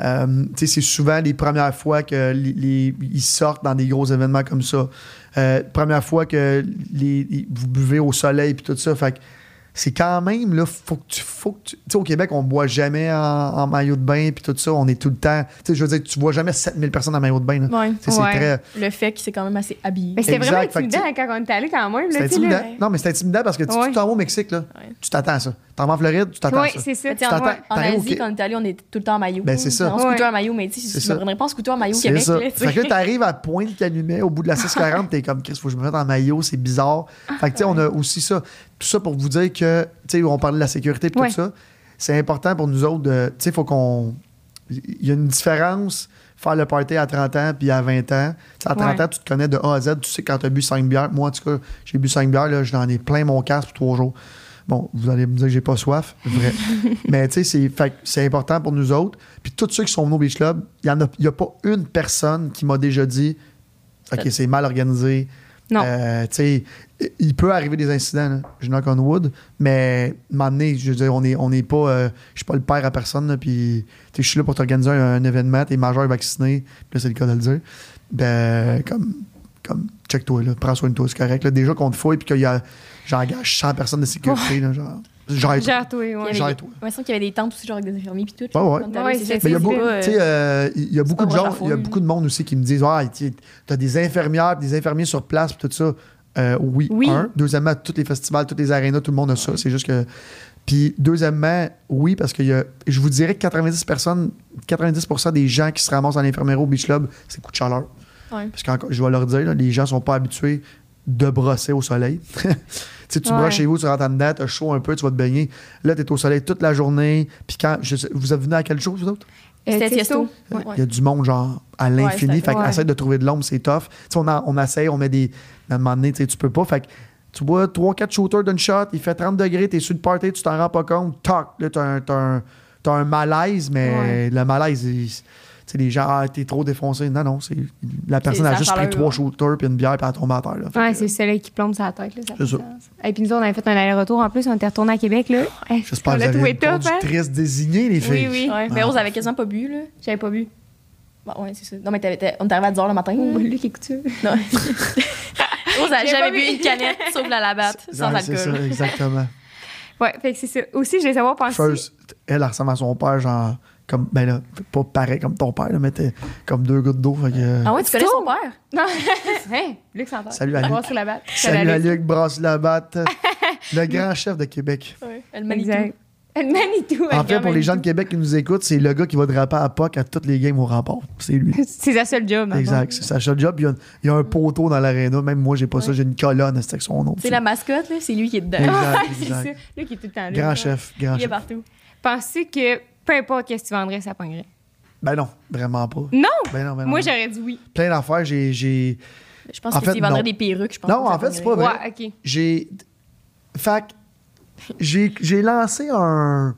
Euh, tu sais, c'est souvent les premières fois que les, les- ils sortent dans des gros événements comme ça. Euh, première fois que les- vous buvez au soleil puis tout ça. Fait que c'est quand même, là, faut que tu. Faut que tu sais, au Québec, on boit jamais en, en maillot de bain puis tout ça. On est tout le temps. Tu sais, je veux dire, tu vois jamais 7000 personnes en maillot de bain. là. Ouais. Ouais. C'est très. Le fait que c'est quand même assez habillé. Mais c'était Exact, vraiment que intimidant quand on est allé quand même. C'est Là, intimidant. Non, mais c'est intimidant parce que tu Ouais. tu t'en vas au Mexique, là. Ouais. Tu t'attends à ça. T'en vas en Floride, tu t'attends Oui, c'est ça. Tu en, en Asie, quand on est allé, on était tout le temps en maillot. Ben, c'est ça. On scooter Ouais. en maillot, mais tu sais, C'est je ça. me prendrais pas en scooter en maillot au C'est Québec. ça. là. Fait que t'arrives à Pointe-Calumet, au bout de la 640, t'es comme, Chris, faut que je me mette en maillot, c'est bizarre. Fait que, tu sais, on a aussi ça. Tout ça pour vous dire que, tu sais, on parlait de la sécurité et tout Ouais. ça. C'est important pour nous autres de, tu sais, faut qu'on. Il y a une différence faire le party à 30 ans puis à 20 ans. À 30 Ouais. ans, tu te connais de A à Z. Tu sais quand tu as bu 5 bières. Moi, en tout cas, j'ai bu 5 bières, là, j'en ai plein mon casque pour 3 jours. Bon, vous allez me dire que j'ai pas soif, vrai. Mais tu sais, c'est, important pour nous autres. Puis tous ceux qui sont venus au Beach Club, il n'y a, pas une personne qui m'a déjà dit OK, c'est mal organisé. Non. Euh, tu sais, il peut arriver des incidents, je knock on wood, mais donné, je veux dire, on n'est on est pas. euh, je suis pas le père à personne, puis tu sais, je suis là pour t'organiser un, un événement, t'es majeur vacciné, puis là, c'est le cas de le dire. Ben, comme, comme check-toi, là, prends soin de toi, c'est correct. Là. Déjà qu'on te fouille, puis qu'il y a, j'engage 100 personnes de sécurité, là, genre, gère-toi. Gère-toi, ouais. Ouais, qu'il y avait des tentes aussi, genre avec des infirmiers puis tout. Ouais. Ouais, il y a beaucoup, pas, euh, tu sais, il y a beaucoup de gens, à il y a beaucoup de monde aussi qui me disent, ah, tu as des infirmières, des infirmiers sur place, tout ça. Euh, oui, Oui. un. Deuxièmement, tous les festivals, toutes les arénas, tout le monde a ça. C'est juste que. Puis, deuxièmement, oui, parce que y a, je vous dirais que 90 personnes, 90 des gens qui se ramassent dans l'infirmerie au Beach Club, c'est coup de chaleur. Ouais. Parce que je vais leur dire, là, les gens sont pas habitués de brosser au soleil. tu tu Ouais. brosses chez vous, tu rentres en dedans, t'as chaud un peu, tu vas te baigner. Là, tu es au soleil toute la journée. Puis quand. je sais- vous êtes venu à quelle chose, vous autres? Euh, Tiesto. Ouais. Il y a du monde, genre, à l'infini. c'était- fait ouais. essaie de trouver de l'ombre, c'est tough. Tu sais, on, a- on essaye, on met des. À un moment donné, tu sais, tu peux pas. Fait que tu bois 3-4 shooters d'une shot, il fait 30 degrés, t'es sur le party, tu t'en rends pas compte, toc, là, t'as un, t'as un, un malaise, mais Ouais. le malaise, il- sais, les gens, ah, t'es trop défoncé. Non, non, c'est. La personne a juste pris trois shooters puis une bière, puis elle tombe à terre. Là. Ouais, c'est le soleil qui plombe sa tête. C'est ça. Et puis nous, on avait fait un aller-retour en plus, on était retourné à Québec. Là. Hey, J'espère on que vous avez top, hein? conductrice désignée, les filles. Oui, oui. Ouais, mais Ah. Rose avait quasiment pas bu, là. J'avais pas bu. Bon, ouais, c'est ça. Non, mais t'avais- t'avais- on est arrivé à 10 h le matin. Oh, là. lui qui écoute. Non. Rose a jamais bu bu. une canette, sauf la labatte, sans Ouais, c'est ça, alcool. exactement. Ouais, fait que c'est ça. Aussi, je voulais savoir penser. First, elle, elle ressemble à son père, genre, comme, ben là, pas pareil comme ton père, là, mais t'es comme deux gouttes d'eau. Que, Ah ouais, tu connais son père? Non, hein, Luc s'entend. Salut à Luc. La batte. Salut à Luc Brasse-Labatte, le grand chef de Québec. Ouais. Elle Manitou. Exact. Le Manitou. En le fait, pour les gens de. Québec qui nous écoutent, c'est le gars qui va draper à POC à toutes les games au rempart. C'est lui. C'est sa seule job. Exact. C'est sa seul job. Il y a, il y a un poteau dans l'aréna. Même moi, j'ai pas ça. J'ai une colonne c'est avec son nom. C'est la mascotte, là, c'est lui qui est dedans. Exact, c'est ça. exact. Lui qui est tout le temps là. Grand chef. Grand Il est chef. partout. Pensez que peu importe qu'est-ce que tu vendrais, ça pognerait. Ben non, vraiment pas. Non! Ben non, ben non. Moi, j'aurais dit oui. Plein d'affaires. J'ai. j'ai- Je pense En que fait, vendrait non. des perruques, je pense Non, en fait, c'est pas vrai. Ouais, ok. J'ai. Fait que j'ai j'ai lancé un.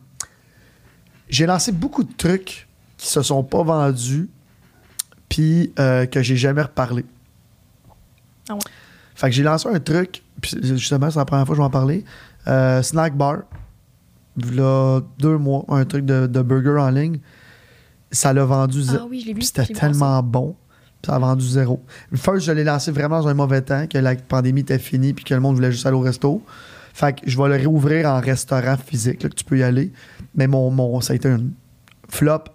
J'ai lancé beaucoup de trucs qui se sont pas vendus, puis euh, que j'ai jamais reparlé. Ah ouais. Fait que j'ai lancé un truc, puis justement, c'est la première fois que je vais en parler. Euh, snack bar. Là, deux mois, un truc de, de burger en ligne. Ça l'a vendu. zé- Ah oui, je l'ai vu. puis c'était tellement bon. Ça a vendu zéro. First, je l'ai lancé vraiment dans un mauvais temps, que la pandémie était finie, puis que le monde voulait juste aller au resto. Fait que je vais le réouvrir en restaurant physique, là, que tu peux y aller. Mais mon, mon, ça a été un flop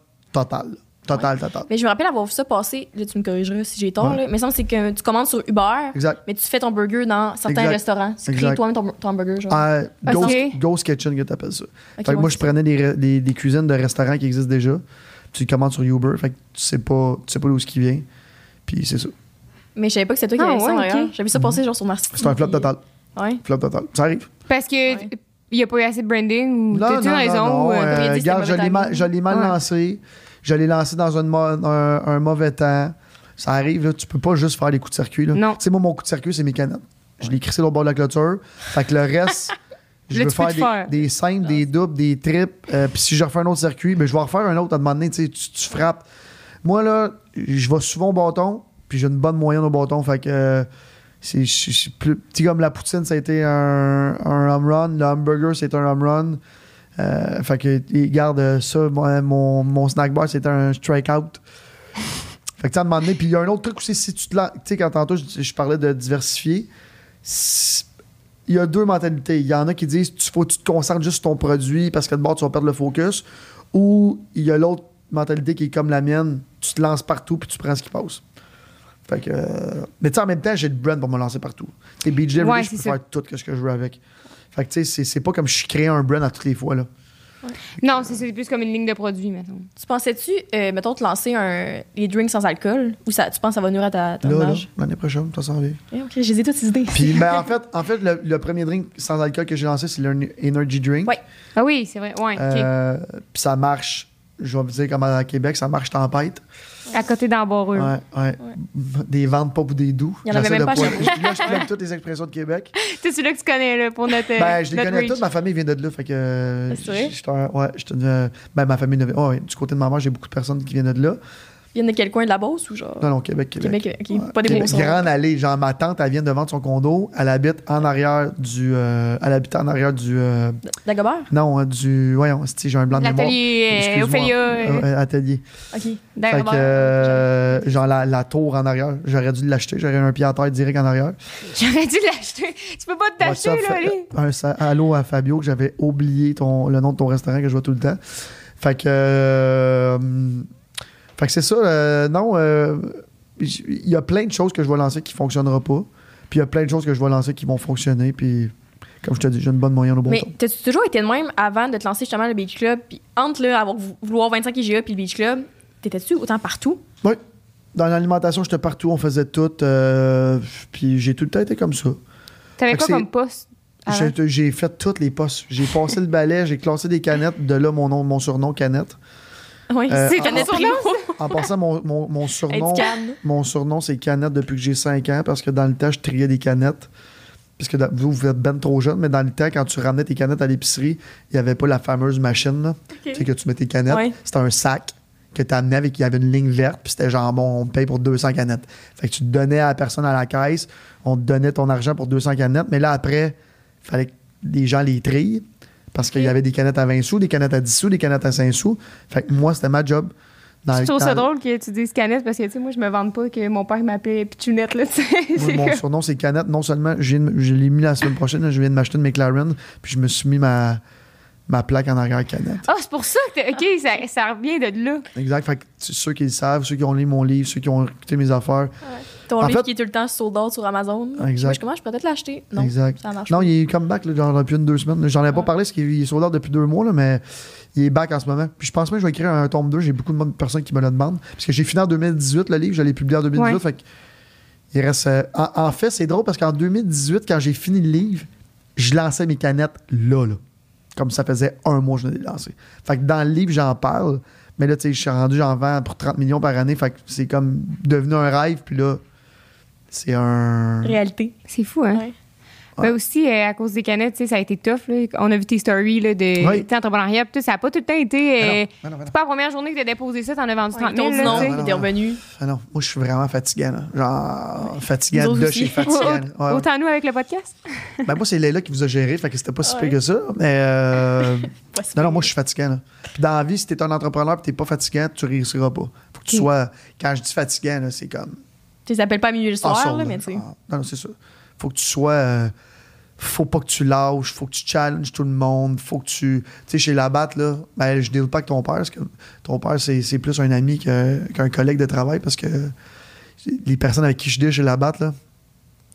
total. Total, total. Mais je me rappelle avoir vu ça passer, là tu me corrigeras si j'ai tort, Ouais. là, mais que c'est que tu commandes sur Uber, Exact. mais tu fais ton burger dans certains Exact. restaurants. Tu crées toi-même ton, ton burger, genre. Ah. Ghost, Ghost Kitchen, que t'appelles ça. Fait que moi, je ça. prenais des, re- des, des cuisines de restaurants qui existent déjà. Tu commandes sur Uber. Fait que tu sais pas, tu sais pas d'où ce qui vient. Puis c'est ça. Mais je savais pas que c'était toi qui Ah, avais ça ouais, en arrière. ok. J'avais vu ça passer genre sur Narcisse. C'est un flop total. Ouais. Flop total. Ça arrive. Parce que Ouais. il n'y a pas eu assez de branding ou t'as-tu raison? non, ou, euh, euh, regarde, je l'ai mal, timing. je l'ai mal Ouais. lancé. Je l'ai lancé dans un, mo- un, un mauvais temps. Ça arrive, là, tu peux pas juste faire des coups de circuit. Là. Non. Tu sais, moi, mon coup de circuit, c'est mes canettes. Je l'ai crissé au bord de la clôture. Fait que le reste, je Là, veux faire des, faire. des simples, des doubles, des triples. Euh, Puis si je refais un autre circuit, ben, je vais refaire un autre à demander. Tu, tu tu frappes. Moi, là, je vais souvent au bâton, puis j'ai une bonne moyenne au bâton. Fait que euh, c'est petit comme la poutine, ça a été un, un home run. Le hamburger, c'est un home run. Euh, fait que, il garde ça. Moi, mon, mon snack bar, c'était un strikeout. Fait que, tu à un moment donné, puis il y a un autre truc aussi, si tu te lan- Tu sais, quand tantôt, je, je parlais de diversifier, si- il y a deux mentalités. Il y en a qui disent, tu faut que tu te concentres juste sur ton produit parce que de bord, tu vas perdre le focus. Ou il y a l'autre mentalité qui est comme la mienne, tu te lances partout puis tu prends ce qui passe. Fait que, euh, mais tu sais, en même temps, j'ai le brand pour me lancer partout. Sais, BJ, Ouais, je peux ça. faire tout ce que je veux avec. Fait que, tu sais, c'est- c'est pas comme je crée un brand à toutes les fois, là. Non, c'est- c'est plus comme une ligne de produits, mettons. Tu pensais-tu, euh, mettons, te lancer un, les drinks sans alcool ou ça, tu penses que ça va nuire à ta, Là, image? l'année prochaine, ça s'en vient. Eh, ok, j'ai toutes ces idées. Puis, ben, en fait, en fait le, le premier drink sans alcool que j'ai lancé, c'est l'Energy Drink. Ouais. Ah oui, c'est vrai. Ouais, OK. Euh, Puis ça marche, je vais vous dire comme à Québec, ça marche tempête. À côté d'embarreux. Ouais, ouais. Des ventes pas ou des doux. Il y en avait même pas Sherbrooke. Là, je plug toutes les expressions de Québec. C'est celui-là que tu connais, là, pour notre. Ben, je les connais toutes. Ma famille vient de là. Fait que. euh, C'est vrai? j'étais un- Ouais, une- euh, Ben, ma famille. ouais, du côté de ma mère, j'ai beaucoup de personnes qui viennent de là. Il y en a quel coin de la Beauce ou genre? Non, non, Québec, Québec. Québec. Ouais. Pas des Québec. Grande allée. Genre, ma tante, elle vient de vendre son condo. Elle habite en arrière du. euh, elle habite en arrière du. euh, Dagobert? non, hein, du. Voyons, j'ai un blanc de mémoire. L'atelier euh. Ophélia. euh, Euh, atelier. Ok. Fait Dagobert. que, euh, genre la, la tour en arrière, j'aurais dû l'acheter, j'aurais un pied à terre direct en arrière. J'aurais dû l'acheter. Tu peux pas t'acheter, là, fait- allez. un allô à Fabio que j'avais oublié ton, le nom de ton restaurant que je vois tout le temps. Fait que, euh, fait que c'est ça. euh, non, euh, il y a plein de choses que je vais lancer qui ne fonctionneront pas. Puis il y a plein de choses que je vais lancer qui vont fonctionner. Puis comme je te dis, j'ai une bonne moyenne au bon Mais temps. t'as-tu toujours été de même avant de te lancer justement le Beach Club? Puis entre là, avoir vou- vouloir 25 IGA puis le Beach Club, t'étais-tu autant partout? Oui. Dans l'alimentation, j'étais partout, on faisait tout. euh, puis j'ai tout le temps été comme ça. T'avais quoi comme poste? J'ai, j'ai fait toutes les postes. J'ai passé le balai, j'ai classé des canettes. De là, mon, nom, mon surnom, Canette. Oui, Euh, c'est Canette Primo. En passant, mon, mon, mon surnom, mon surnom, c'est Canette depuis que j'ai 5 ans parce que dans le temps, je triais des canettes. Puisque vous, vous êtes ben trop jeune, mais dans le temps, quand tu ramenais tes canettes à l'épicerie, il n'y avait pas la fameuse machine là, tu sais, que tu mets tes canettes. Ouais. C'était un sac que tu amenais avec, il y avait une ligne verte, puis c'était genre, bon, on te paye pour 200 canettes. Fait que tu te donnais à la personne à la caisse, on te donnait ton argent pour 200 canettes, mais là, après, il fallait que les gens les trient, parce qu'il y avait des canettes à 20 sous, des canettes à 10 sous, des canettes à 5 sous. Fait que moi, c'était ma job. Dans Je le- trouve ça le- drôle que tu dises canette parce que, tu sais, moi, je me vante pas que mon père m'appelait Pichounette, là, tu sais. Mon surnom, c'est Canette. Non seulement, je, je l'ai mis la semaine prochaine, je viens de m'acheter une McLaren, puis je me suis mis ma, ma plaque en arrière Canette. Ah, c'est pour ça que OK, ça, ça revient de là. Exact. Fait que ceux qui le savent, ceux qui ont lu mon livre, ceux qui ont écouté mes affaires. Ton En livre fait- qui est tout le temps sold out sur Amazon. Exact. Moi, je comment je peux peut-être l'acheter? Non, exact. ça marche Non, pas. il est come back, là, genre depuis une deux semaines. J'en ai pas Ah. parlé parce qu'il est sur l'heure depuis deux mois, là, mais il est back en ce moment. Puis je pense même que je vais écrire un tome 2. J'ai beaucoup de personnes qui me le demandent. Parce que j'ai fini en 2018 le livre, je l'ai publié en 2018. Ouais. Fait que il reste. euh, en, en fait, c'est drôle parce qu'en 2018, quand j'ai fini le livre, je lançais mes canettes là, là. Comme ça faisait un mois que je l'ai lancé. Fait que dans le livre, j'en parle. Mais là, tu sais, je suis rendu, j'en vends pour 30 millions par année. Fait que c'est comme devenu un rêve. Puis là, c'est un. Réalité. C'est fou, hein? Ouais. Ben aussi, euh, à cause des canettes, tu sais, ça a été tough. Là. On a vu tes stories là, de Oui. entrepreneuriat. Ça n'a pas tout le temps été. Euh, non, non, non. c'est pas la première journée que tu as déposé ça, tu en as vendu Ouais, 30 ils 000. t'ont dit là, non, non, t'es non. revenu. Ah non, moi, je suis vraiment fatiguant. Là. Genre, fatiguant Nous de chez fatiguant. Ouais, ouais. Autant nous avec le podcast. Ben, moi, c'est Leila qui vous a géré, fait que c'était pas si Ouais. pire que ça. Mais euh, non, non, moi, je suis fatiguant. Là. Puis dans la vie, si t'es un entrepreneur et t'es pas fatiguant, tu réussiras pas. Faut que tu sois. Quand je dis fatiguant, là, c'est comme. Tu les appelles pas à milieu le soir, awesome, là, mais tu sais. Ah, non, non, c'est ça. Faut que tu sois. euh, faut pas que tu lâches, faut que tu challenges tout le monde, faut que tu. Tu sais, chez la batte, là, ben, je deal pas avec ton père, parce que ton père, c'est c'est plus un ami que- qu'un collègue de travail, parce que les personnes avec qui je dis chez la batte, là,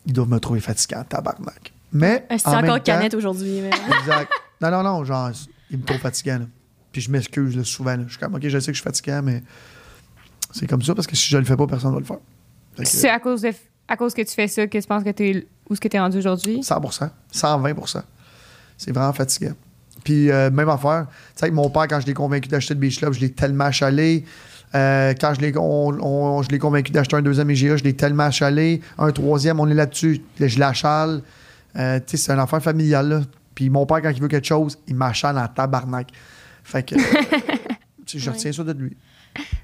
ils doivent me trouver fatigant, tabarnak. Mais. Ah, C'est en encore canette aujourd'hui. mais- Exact. Non, non, non, genre, il me trouve fatigant, là. Puis je m'excuse, là, souvent, là. Je suis comme, OK, je sais que je suis fatigant, mais c'est comme ça, parce que si je le fais pas, personne va le faire. C'est à cause, de, à cause que tu fais ça que tu penses que tu es où est-ce que tu es rendu aujourd'hui? 100 120% C'est vraiment fatigant. Puis, euh, même affaire, tu sais, avec mon père, quand je l'ai convaincu d'acheter le Beach Club, je l'ai tellement achalé. Euh, quand je l'ai, on- on- je l'ai convaincu d'acheter un deuxième IGA, je l'ai tellement achalé. Un troisième, on est là-dessus, je l'achale. Euh, tu sais, c'est un affaire familial, là. Puis mon père, quand il veut quelque chose, il m'achale en tabarnak. Fait que, tu sais, je Ouais. retiens ça de lui.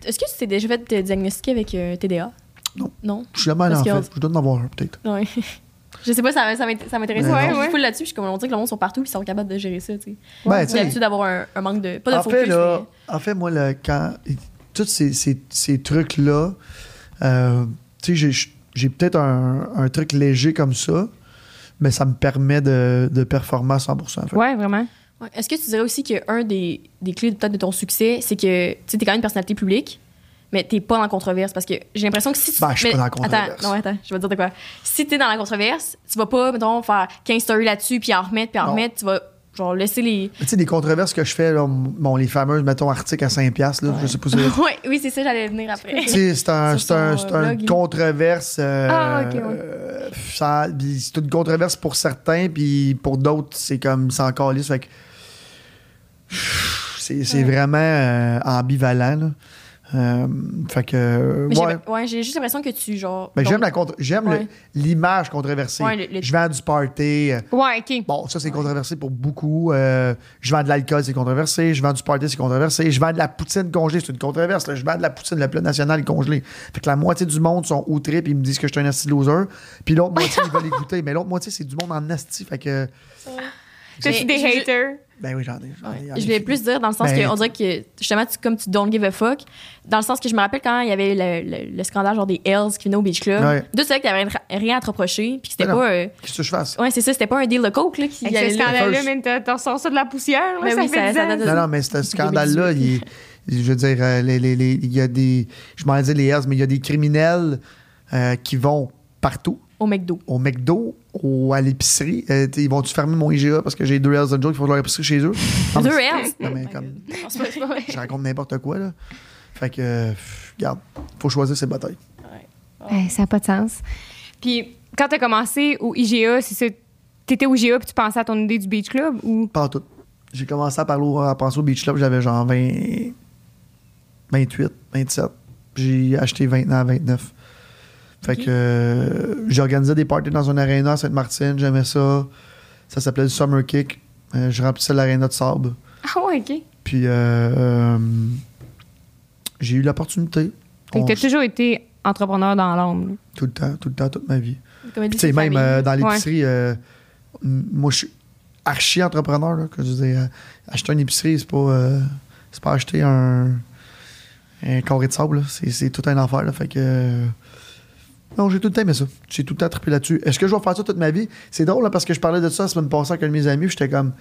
Est-ce que tu t'es déjà fait euh, diagnostiquer avec euh, TDA? Non. Non? Je suis jamais allé en fait. Je dois en avoir un, peut-être. Ouais. Je sais pas, ça, ça m'int- ça m'intéresse. Ouais, ouais. Je suis full là-dessus, je suis comme on dit que le monde sont partout, puis ils sont capables de gérer ça, tu sais. Ben, J'ai tu sais, l'habitude d'avoir un, un manque de. Pas de en focus. fait, là, en fait, moi, le, quand tous ces, ces- ces trucs-là, euh, tu sais, j'ai- peut-être un, un truc léger comme ça, mais ça me permet de, de performer à 100 en fait. Ouais, vraiment. Est-ce que tu dirais aussi qu'un des, des clés peut-être de ton succès, c'est que tu t'es quand même une personnalité publique, mais t'es pas dans la controverse parce que j'ai l'impression que si tu. Ben, je suis mais- pas dans la controverse. Attends, non, attends, je vais te dire de quoi. Si t'es dans la controverse, tu vas pas, mettons, faire 15 stories là-dessus, puis en remettre, puis en Non. remettre, tu vas genre laisser les. Mais Tu sais, des controverses que je fais, là, bon, les fameuses, mettons, articles à 5$, piastres, là, je sais pas si. ouais, oui, c'est ça, j'allais venir après. Tu sais, c'est un, c'est un, son, c'est un blog. controverse. euh, Ah, ok, ouais. euh, ça- c'est une controverse pour certains, puis pour d'autres, c'est comme c'est encore lisse. Fait que. C'est c'est vraiment euh, ambivalent, là. Euh, fait que. Mais ouais. j'ai- ouais, j'ai juste l'impression que tu, genre. Ben, j'aime la contre- j'aime le- l'image controversée. Ouais, le- le- Je vends du party. euh, Ouais, OK. Bon, ça, c'est controversé pour beaucoup. Euh, je vends de l'alcool, c'est controversé. Je vends du party, c'est controversé. Je vends de la poutine congelée, c'est une controverse. là. Je vends de la poutine, le plat national est congelé. Fait que la moitié du monde sont outrés et ils me disent que je suis un asti loser. Puis l'autre moitié, ils veulent écouter. Mais l'autre moitié, c'est du monde en asti. Fait que, T'as-tu des je- haters? Ben oui, j'en ai. Je voulais plus dire dans le sens Ben- que on dirait que justement tu, comme tu don't give a fuck dans le sens que je me rappelle quand il y avait le, le- le scandale genre des Hells qui venaient au Beach Club Ouais. deux c'est vrai que t'avais rien à te reprocher puis que c'était Ben pas euh, Qu'est-ce que je fasse? ouais c'est ça c'était pas un deal de coke là qui ce là. scandale-là, t'as- t'en sors ça de la poussière, là, Ben ça oui, fait ça- 10 ça de- Non, non, mais ce scandale-là, il je veux dire, euh, les- les- les- il y a des. Je m'en dis les Hells, mais il y a des criminels euh, qui vont partout. Au McDo au McDo, au, à l'épicerie? Euh, ils vont-tu fermer mon IGA parce que j'ai deux Hells Angels qui font leur épicerie chez eux? Non, deux Hells Non, mais comme, je raconte n'importe quoi, là. Fait que, euh, regarde, faut choisir ses batailles. Ouais, ça n'a pas de sens. Puis, quand t'as commencé au IGA, c'est ça, t'étais au IGA puis tu pensais à ton idée du Beach Club ou? Pas en tout. J'ai commencé à, parler, à penser au Beach Club, j'avais genre 20, 28, 27. J'ai acheté 29 à 29. Fait que euh, j'organisais des parties dans un aréna à Sainte-Martine, j'aimais ça. Ça s'appelait le Summer Kick. Euh, je remplissais l'aréna de sable. Ah ouais, OK. Puis euh, j'ai eu l'opportunité. Fait que t'as toujours été entrepreneur dans l'ombre. Tout le temps, tout le temps, toute ma vie. Puis tu sais, même dans l'épicerie, moi, je suis archi-entrepreneur. je veux dire, acheter une épicerie, c'est pas, c'est pas acheter un, un carré de sable. C'est, c'est tout un affaire. Là, fait que. Non, j'ai tout le temps aimé ça. J'ai tout le temps trippé là-dessus. Est-ce que je vais faire ça toute ma vie? C'est drôle là, parce que je parlais de ça la semaine passée avec un de mes amis. J'étais comme.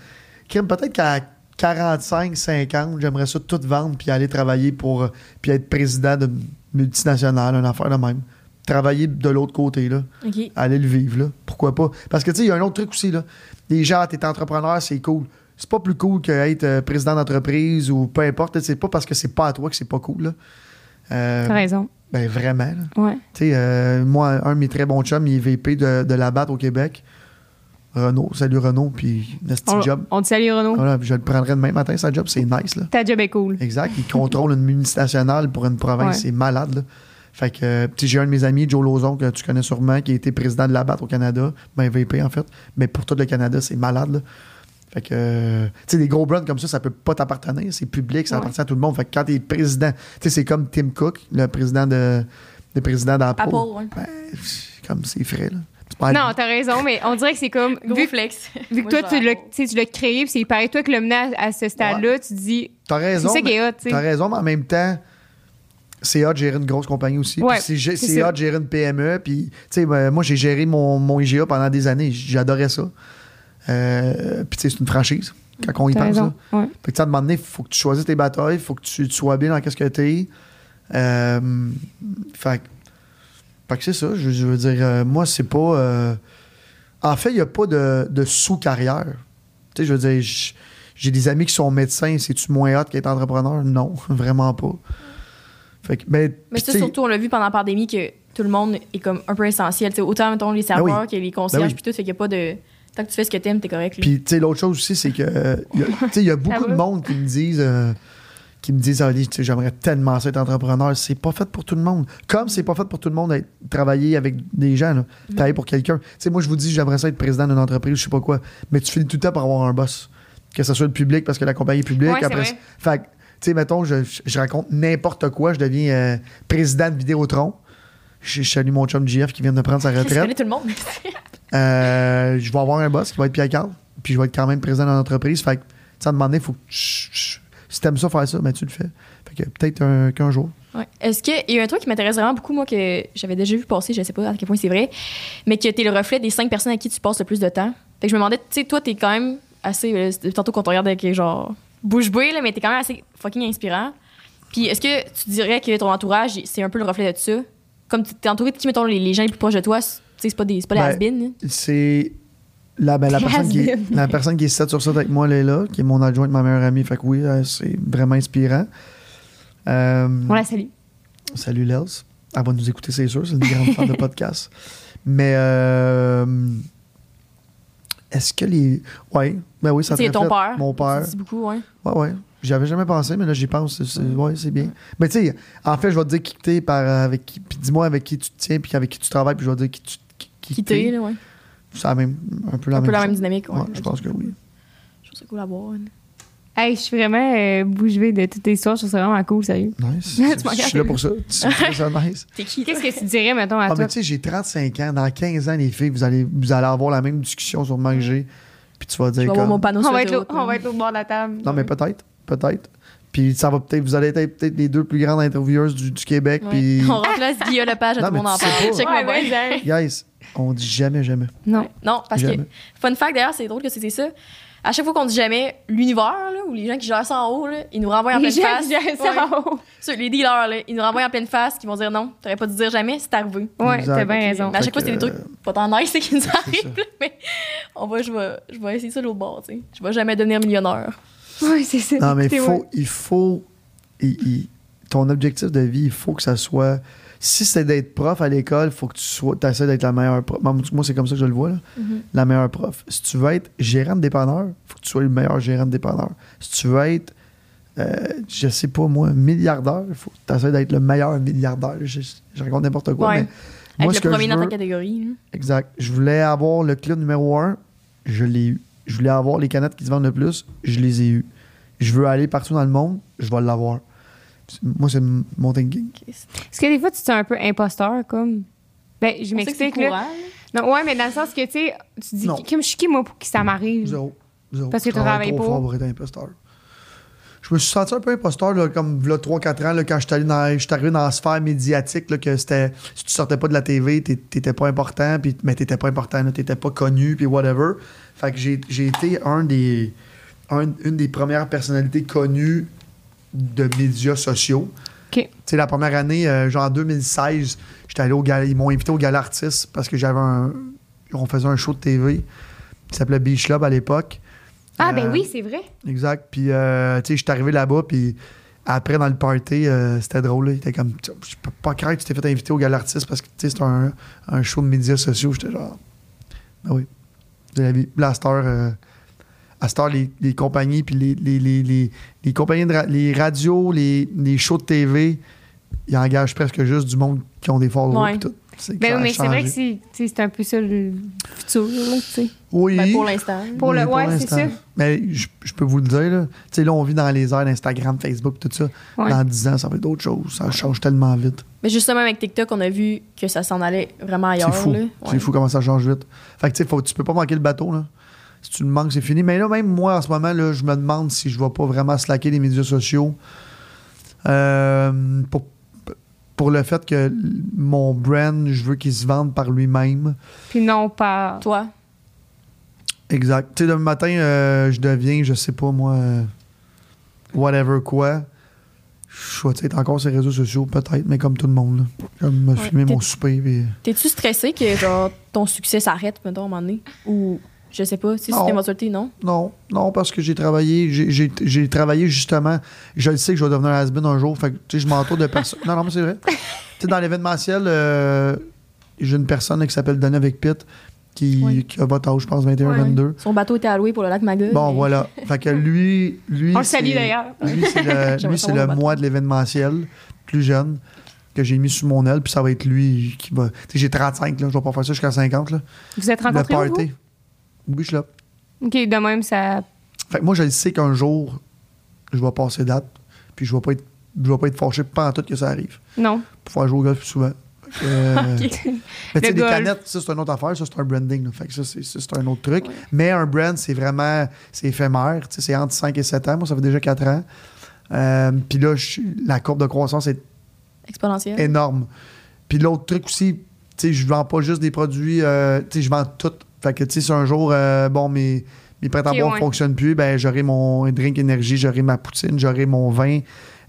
Crime, Peut-être qu'à 45, 50, j'aimerais ça tout vendre puis aller travailler pour. euh, puis être président de multinationale, une affaire de même. Travailler de l'autre côté, là OK. aller le vivre, là. Pourquoi pas? Parce que, tu sais, il y a un autre truc aussi, là. Les gens, t'es entrepreneur, c'est cool. C'est pas plus cool qu'être euh, président d'entreprise ou peu importe. C'est pas parce que c'est pas à toi que c'est pas cool, là. Euh, T'as raison. ben, vraiment, là. Ouais. Tu sais, euh, moi, un de mes très bons chums, il est VP de, de la BAT au Québec. Renault, salut Renault, puis nasty job. on te salue, Renaud. Voilà, je le prendrais demain matin, sa job, c'est nice, là. Ta job est cool. Exact. Il contrôle une multinationale pour une province. Ouais. C'est malade, là. Fait que, euh, j'ai un de mes amis, Joe Lozon, que tu connais sûrement, qui a été président de la BAT au Canada. Ben, VP, en fait. Mais pour tout le Canada, c'est malade, là. Fait que, tu sais, des gros brands comme ça, ça peut pas t'appartenir. C'est public, ça Ouais. appartient à tout le monde. Fait que quand t'es président, tu sais, c'est comme Tim Cook, le président de, le président d'Apple. Apple, ouais. Ben, c'est comme c'est frais, là. C'est Non, t'as raison, mais on dirait que c'est comme. Gros Vu, que- flex. vu que Moi, toi, tu l'as, créé, puis c'est pareil, toi qui l'as mené à, à ce stade-là, tu dis. T'as C'est raison. ça qui mais- est hot, tu T'as raison, mais en même temps, c'est hot de gérer une grosse compagnie aussi. Ouais, Puis c'est c'est c'est hot de gérer une PME. Puis, tu sais, ben, moi, j'ai géré mon, mon IGA pendant des années. J'adorais ça. Euh, puis, tu sais, c'est une franchise, quand on y pense. raison. Là. Ouais. Fait que, à un moment donné, il faut que tu choisisses tes batailles, il faut que tu, tu sois bien dans ce que t'es. Euh, fait, que- fait que c'est ça. Je, je veux dire, euh, moi, c'est pas. euh, en fait, il n'y a pas de, de sous-carrière. Tu sais, je veux dire, j'ai des amis qui sont médecins. C'est-tu moins hot qu'être entrepreneur? Non, vraiment pas. Fait que, mais, Mais ça, tu sais, surtout, on l'a vu pendant la pandémie que tout le monde est comme un peu essentiel. Autant, mettons, les serveurs Ben oui. que les concierges, Ben oui. puis tout, fait qu'il n'y a pas de. Tant que tu fais ce que t'aimes, t'es correct. Puis, tu sais, l'autre chose aussi, c'est que, y a- tu sais, il y a beaucoup de monde qui me disent, euh, qui me disent, Ali, tu sais, j'aimerais tellement ça être entrepreneur. C'est pas fait pour tout le monde. Comme c'est pas fait pour tout le monde d'être travailler avec des gens, là, travailler pour quelqu'un. Tu sais, moi, je vous dis, j'aimerais ça être président d'une entreprise, je sais pas quoi. Mais tu finis tout le temps par avoir un boss. Que ce soit le public, parce que la compagnie est publique. Ouais, après, fait que, tu sais, mettons, je, je raconte n'importe quoi, je deviens euh, président de Vidéotron. Je, je salue mon chum JF qui vient de prendre sa Je retraite. connais tout le monde. Euh, je vais avoir un boss qui va être Pierre Carl, puis je vais être quand même président de l'entreprise. Fait que, tu sais, à il faut que si t'aimes ça faire ça, ben tu le fais. Fait que peut-être un- qu'un jour. Ouais. Est-ce qu'il y a un truc qui m'intéresse vraiment beaucoup, moi, que j'avais déjà vu passer, je sais pas à quel point c'est vrai, mais que t'es le reflet des cinq personnes à qui tu passes le plus de temps. Fait que je me demandais, tu sais, toi, t'es quand même assez. euh, tantôt qu'on te regarde avec genre bouche bée, là, mais t'es quand même assez fucking inspirant. Puis est-ce que tu dirais que ton entourage, c'est un peu le reflet de ça? Comme t'es entouré de qui, mettons, les, les gens les plus proches de toi, c'est tu pas des, c'est pas des Ben, hein? C'est la, ben, la, personne qui est, la personne qui est 7 sur 7 avec moi, Léla, qui est mon adjointe, ma meilleure amie. Fait que oui, euh, c'est vraiment inspirant. Euh, On la salue. Salut Lels. Elle va nous écouter, c'est sûr. C'est une grande fan de podcast. Mais euh, est-ce que les. Ouais, ben oui, ça te C'est ton reflète. père. Mon père. Beaucoup, ouais. Ouais, ouais. J'y avais jamais pensé, mais là, j'y pense. C'est, c'est- ouais, c'est bien. Mais tu sais, en fait, je vais te dire qui t'es par, avec qui. Puis dis-moi avec qui tu te tiens, puis avec qui tu travailles, puis je vais te dire qui tu qui, qui Quitter, t'es. là, ouais. C'est la même, un peu la Un même peu la même dynamique, ouais. Ouais, je pense que oui. Je trouve ça cool à voir. hein. Hey, je suis vraiment euh, bouche bée de toutes tes histoires. Je trouve ça vraiment cool, sérieux. Nice. Tu m'en je suis là pour ça. Tu trouves ça nice? T'es qui? Qu'est-ce que tu dirais, mettons, à Ah, toi? mais tu sais, j'ai 35 ans. Dans 15 ans, les filles, vous allez, vous allez avoir la même discussion sur moi que j'ai. Puis tu vas Je dire vais avoir comme- mon panneau on, sur va être on va être l'autre bord de la table. Non, mais peut-être. Peut-être. Puis ça va peut-être, vous allez être peut-être les deux plus grandes intervieweuses du, du Québec. Ouais. Puis, On remplace Guillaume Lepage, à Non, tout le monde mais en parle. Ouais, ouais, guys, on dit jamais, jamais. Non. Non, parce Jamais. que, fun fact d'ailleurs, c'est drôle que c'était ça. À chaque fois qu'on dit jamais l'univers, là, ou les gens qui gèrent ça en haut, là, ils nous renvoient en Les pleine gens face. qui gèrent ça Ouais. en haut. Ceux- les dealers, là, ils nous renvoient en pleine face, qui vont dire non, t'aurais pas dû dire jamais, c'est arrivé. Ouais, t'as bien Mais raison. à chaque Fait fois, c'est des trucs pas tant nice c'est qui nous arrivent, mais on va, je vais, je vais essayer ça l'autre bord, tu sais. Je vais jamais devenir millionnaire. Ouais, c'est ça. Non, mais il faut, ouais. il faut, il- il- ton objectif de vie, il faut que ça soit. Si c'est d'être prof à l'école, il faut que tu sois, essaies d'être la meilleure prof. Moi, c'est comme ça que je le vois, là. Mhm. la meilleure prof. Si tu veux être gérant de dépanneur, il faut que tu sois le meilleur gérant de dépanneur. Si tu veux être, euh, je sais pas moi, milliardaire, il faut que tu essaies d'être le meilleur milliardaire. Je, je raconte n'importe quoi, Ouais. mais moi, ce que le premier dans ta catégorie. exact. Je voulais avoir le club numéro un, je l'ai eu. Je voulais avoir les canettes qui se vendent le plus, je les ai eues. Je veux aller partout dans le monde, je vais l'avoir. Moi, c'est mon thinking. Est-ce que des fois, tu te sens un peu imposteur, comme. Ben, je m'explique, là. Non, ouais, mais dans le sens que, tu sais, tu dis, comme je suis qui, moi, pour que ça m'arrive? Zéro. Zéro. Parce que Je tu travaille travailles trop pas. fort pour être imposteur. Je me suis senti un peu imposteur, là, comme là, 3-4 ans, là, quand allé dans- j'étais arrivé dans la sphère médiatique, là, que c'était. Si tu sortais pas de la TV, t'é- t'étais pas important, puis, mais t'étais pas important, t'étais pas connu, puis whatever. Fait que j'ai j'ai été un des. un- une des premières personnalités connues de médias sociaux. OK. Tu sais, la première année, euh, genre en 2016, j'étais allé au gala, ils m'ont invité au gala artiste parce que j'avais un. On faisait un show de TV qui s'appelait Beach Club à l'époque. Ah, ben Euh, oui, c'est vrai. Exact. Puis, euh, tu sais, j'étais arrivé là-bas, puis après, dans le party, euh, c'était drôle. là. Il était comme, je peux pas croire que tu t'es fait inviter au gala artiste parce que, tu sais, c'était un, un show de médias sociaux. J'étais genre, ben oui, de la vie. Là, à cette heure, euh, à cette heure, les, les compagnies, puis les, les, les, les, compagnies, de ra- les radios, les, les shows de TV, ils engagent presque juste du monde qui ont des followers Ouais. tout. C'est Ben oui, mais c'est vrai que c'est, c'est un peu ça le futur, là, tu sais. Oui. Ben, pour l'instant. Pour le- Oui, ouais, c'est l'instant. ça. Mais je, je peux vous le dire, là. Tu sais, là, on vit dans les airs d'Instagram, Facebook, tout ça. Ouais. Dans 10 ans, ça va être d'autres choses. Ça change tellement vite. Mais justement, avec TikTok, on a vu que ça s'en allait vraiment ailleurs. C'est fou. là. C'est Ouais. fou comment ça change vite. Fait que, tu sais, faut- tu peux pas manquer le bateau, là. Si tu le manques, c'est fini. Mais là, même moi, en ce moment, là, je me demande si je vais pas vraiment slacker les médias sociaux. Euh, pour, pour le fait que mon brand, je veux qu'il se vende par lui-même. Puis non pas. Toi, Exact. Tu sais, demain matin, euh, je deviens, je sais pas moi, euh, whatever quoi. Je vais tu sais, être encore sur les réseaux sociaux, peut-être, mais comme tout le monde. Là. Comme me Ouais, filmer mon souper. puis- t'es-tu stressé que genre, ton succès s'arrête, mettons, à un moment donné? Ou, je sais pas, si c'est une éventualité, non? Non, non, parce que j'ai travaillé, j'ai- travaillé justement. Je le sais que je vais devenir un has-been un jour. Fait que, tu sais, je m'entoure de personnes. non, non, mais c'est vrai. tu sais, dans l'événementiel, euh, j'ai une personne qui s'appelle Denis avec Pitt. qui, qui a votre âge, je pense, 21, Ouais. 22. Son bateau était alloué pour le lac Magog. Bon, mais- voilà. Fait que lui, lui On le salue d'ailleurs. Lui, c'est le, lui, le le mois de l'événementiel, plus jeune, que j'ai mis sous mon aile, puis ça va être lui qui va. Tu sais, j'ai 35, là, je vais pas faire ça jusqu'à 50, là. Vous êtes Le rencontrés vous? party. Oui, suis là. OK, de même, ça... Fait que moi, je le sais qu'un jour, je vais passer date, puis je vais pas être, je vais pas être fâché pas tout que ça arrive. Non. Pour faire jouer au golf plus souvent. Fait que, euh, Mais tu sais, des canettes, ça, c'est une autre affaire. Ça, c'est un branding. là. Fait que ça, c'est, un autre truc. Mais un brand, c'est vraiment... C'est éphémère. Tu sais, c'est entre 5 et 7 ans. Moi, ça fait déjà 4 ans. Euh, Puis là, la courbe de croissance est Exponentiel. énorme. Puis l'autre truc aussi, tu sais, je vends pas juste des produits, euh, tu sais, je vends tout. Fait que, tu sais, si un jour, euh, bon, mes, mes prêts à boire ne fonctionnent plus, ben, j'aurai mon drink énergie, j'aurai ma poutine, j'aurai mon vin.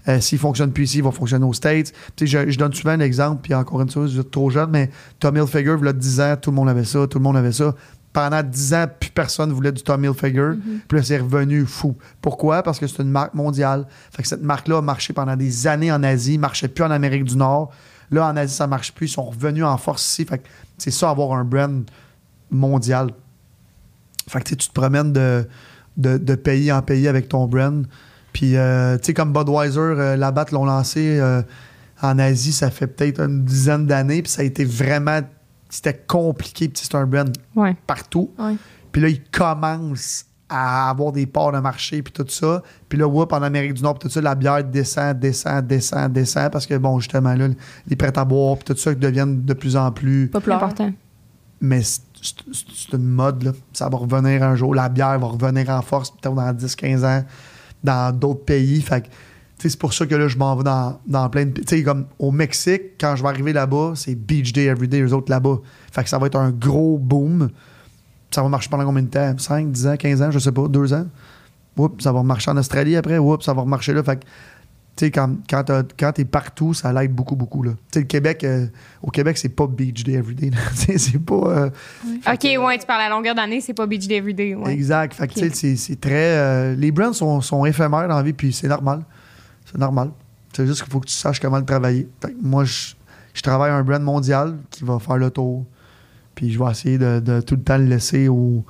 Euh, S'il fonctionne plus ici, il va fonctionner aux States. Tu sais, je, je donne souvent l'exemple, puis encore une fois, vous êtes trop jeune, mais Tommy Hilfiger, il y a 10 ans, tout le monde avait ça, tout le monde avait ça. Pendant 10 ans, plus personne voulait du Tommy Hilfiger. Puis là, c'est revenu fou. Pourquoi? Parce que c'est une marque mondiale. Fait que cette marque-là a marché pendant des années en Asie, marchait plus en Amérique du Nord. Là, en Asie, ça marche plus. Ils sont revenus en force ici. Fait que c'est ça, avoir un brand mondial. Fait que tu sais, tu te promènes de, de, de pays en pays avec ton brand. Puis, euh, tu sais, comme Budweiser, euh, la batte l'ont lancé euh, en Asie, ça fait peut-être une dizaine d'années. Puis ça a été vraiment. C'était compliqué. Puis c'est un brand Ouais. partout. Ouais. Puis là, ils commencent à avoir des parts de marché, puis tout ça. Puis là, whoop, en Amérique du Nord, puis tout ça, la bière descend, descend, descend, descend, parce que, bon, justement, là, les prêts à boire, puis tout ça, qui deviennent de plus en plus. Populaire. important. Mais c'est- une mode, là. Ça va revenir un jour. La bière va revenir en force, peut-être dans 10-15 ans, dans d'autres pays. Fait c'est pour ça que là, je m'en vais dans, dans plein de. Sais, comme au Mexique, quand je vais arriver là-bas, c'est Beach Day Everyday, eux autres là-bas. Fait que ça va être un gros boom. Ça va marcher pendant combien de temps? 5, 10 ans, 15 ans, je sais pas, 2 ans? Oups, ça va marcher en Australie après. Oups, ça va remarcher là. Fait que, tu sais, quand, quand, t'es partout, ça l'aide beaucoup, beaucoup. Là. Tu sais, le Québec, euh, au Québec, c'est pas Beach Day Everyday. c'est pas. euh, OK, ouais, tu parles à longueur d'année, c'est pas Beach Day Everyday. Ouais. Exact. Fait que, Ok. tu sais, c'est- très. euh, les brands sont, sont éphémères dans la vie, puis c'est normal. C'est normal. C'est juste qu'il faut que tu saches comment le travailler. Fait que moi, je, je travaille un brand mondial qui va faire le tour. Puis je vais essayer de, de tout le temps le laisser au.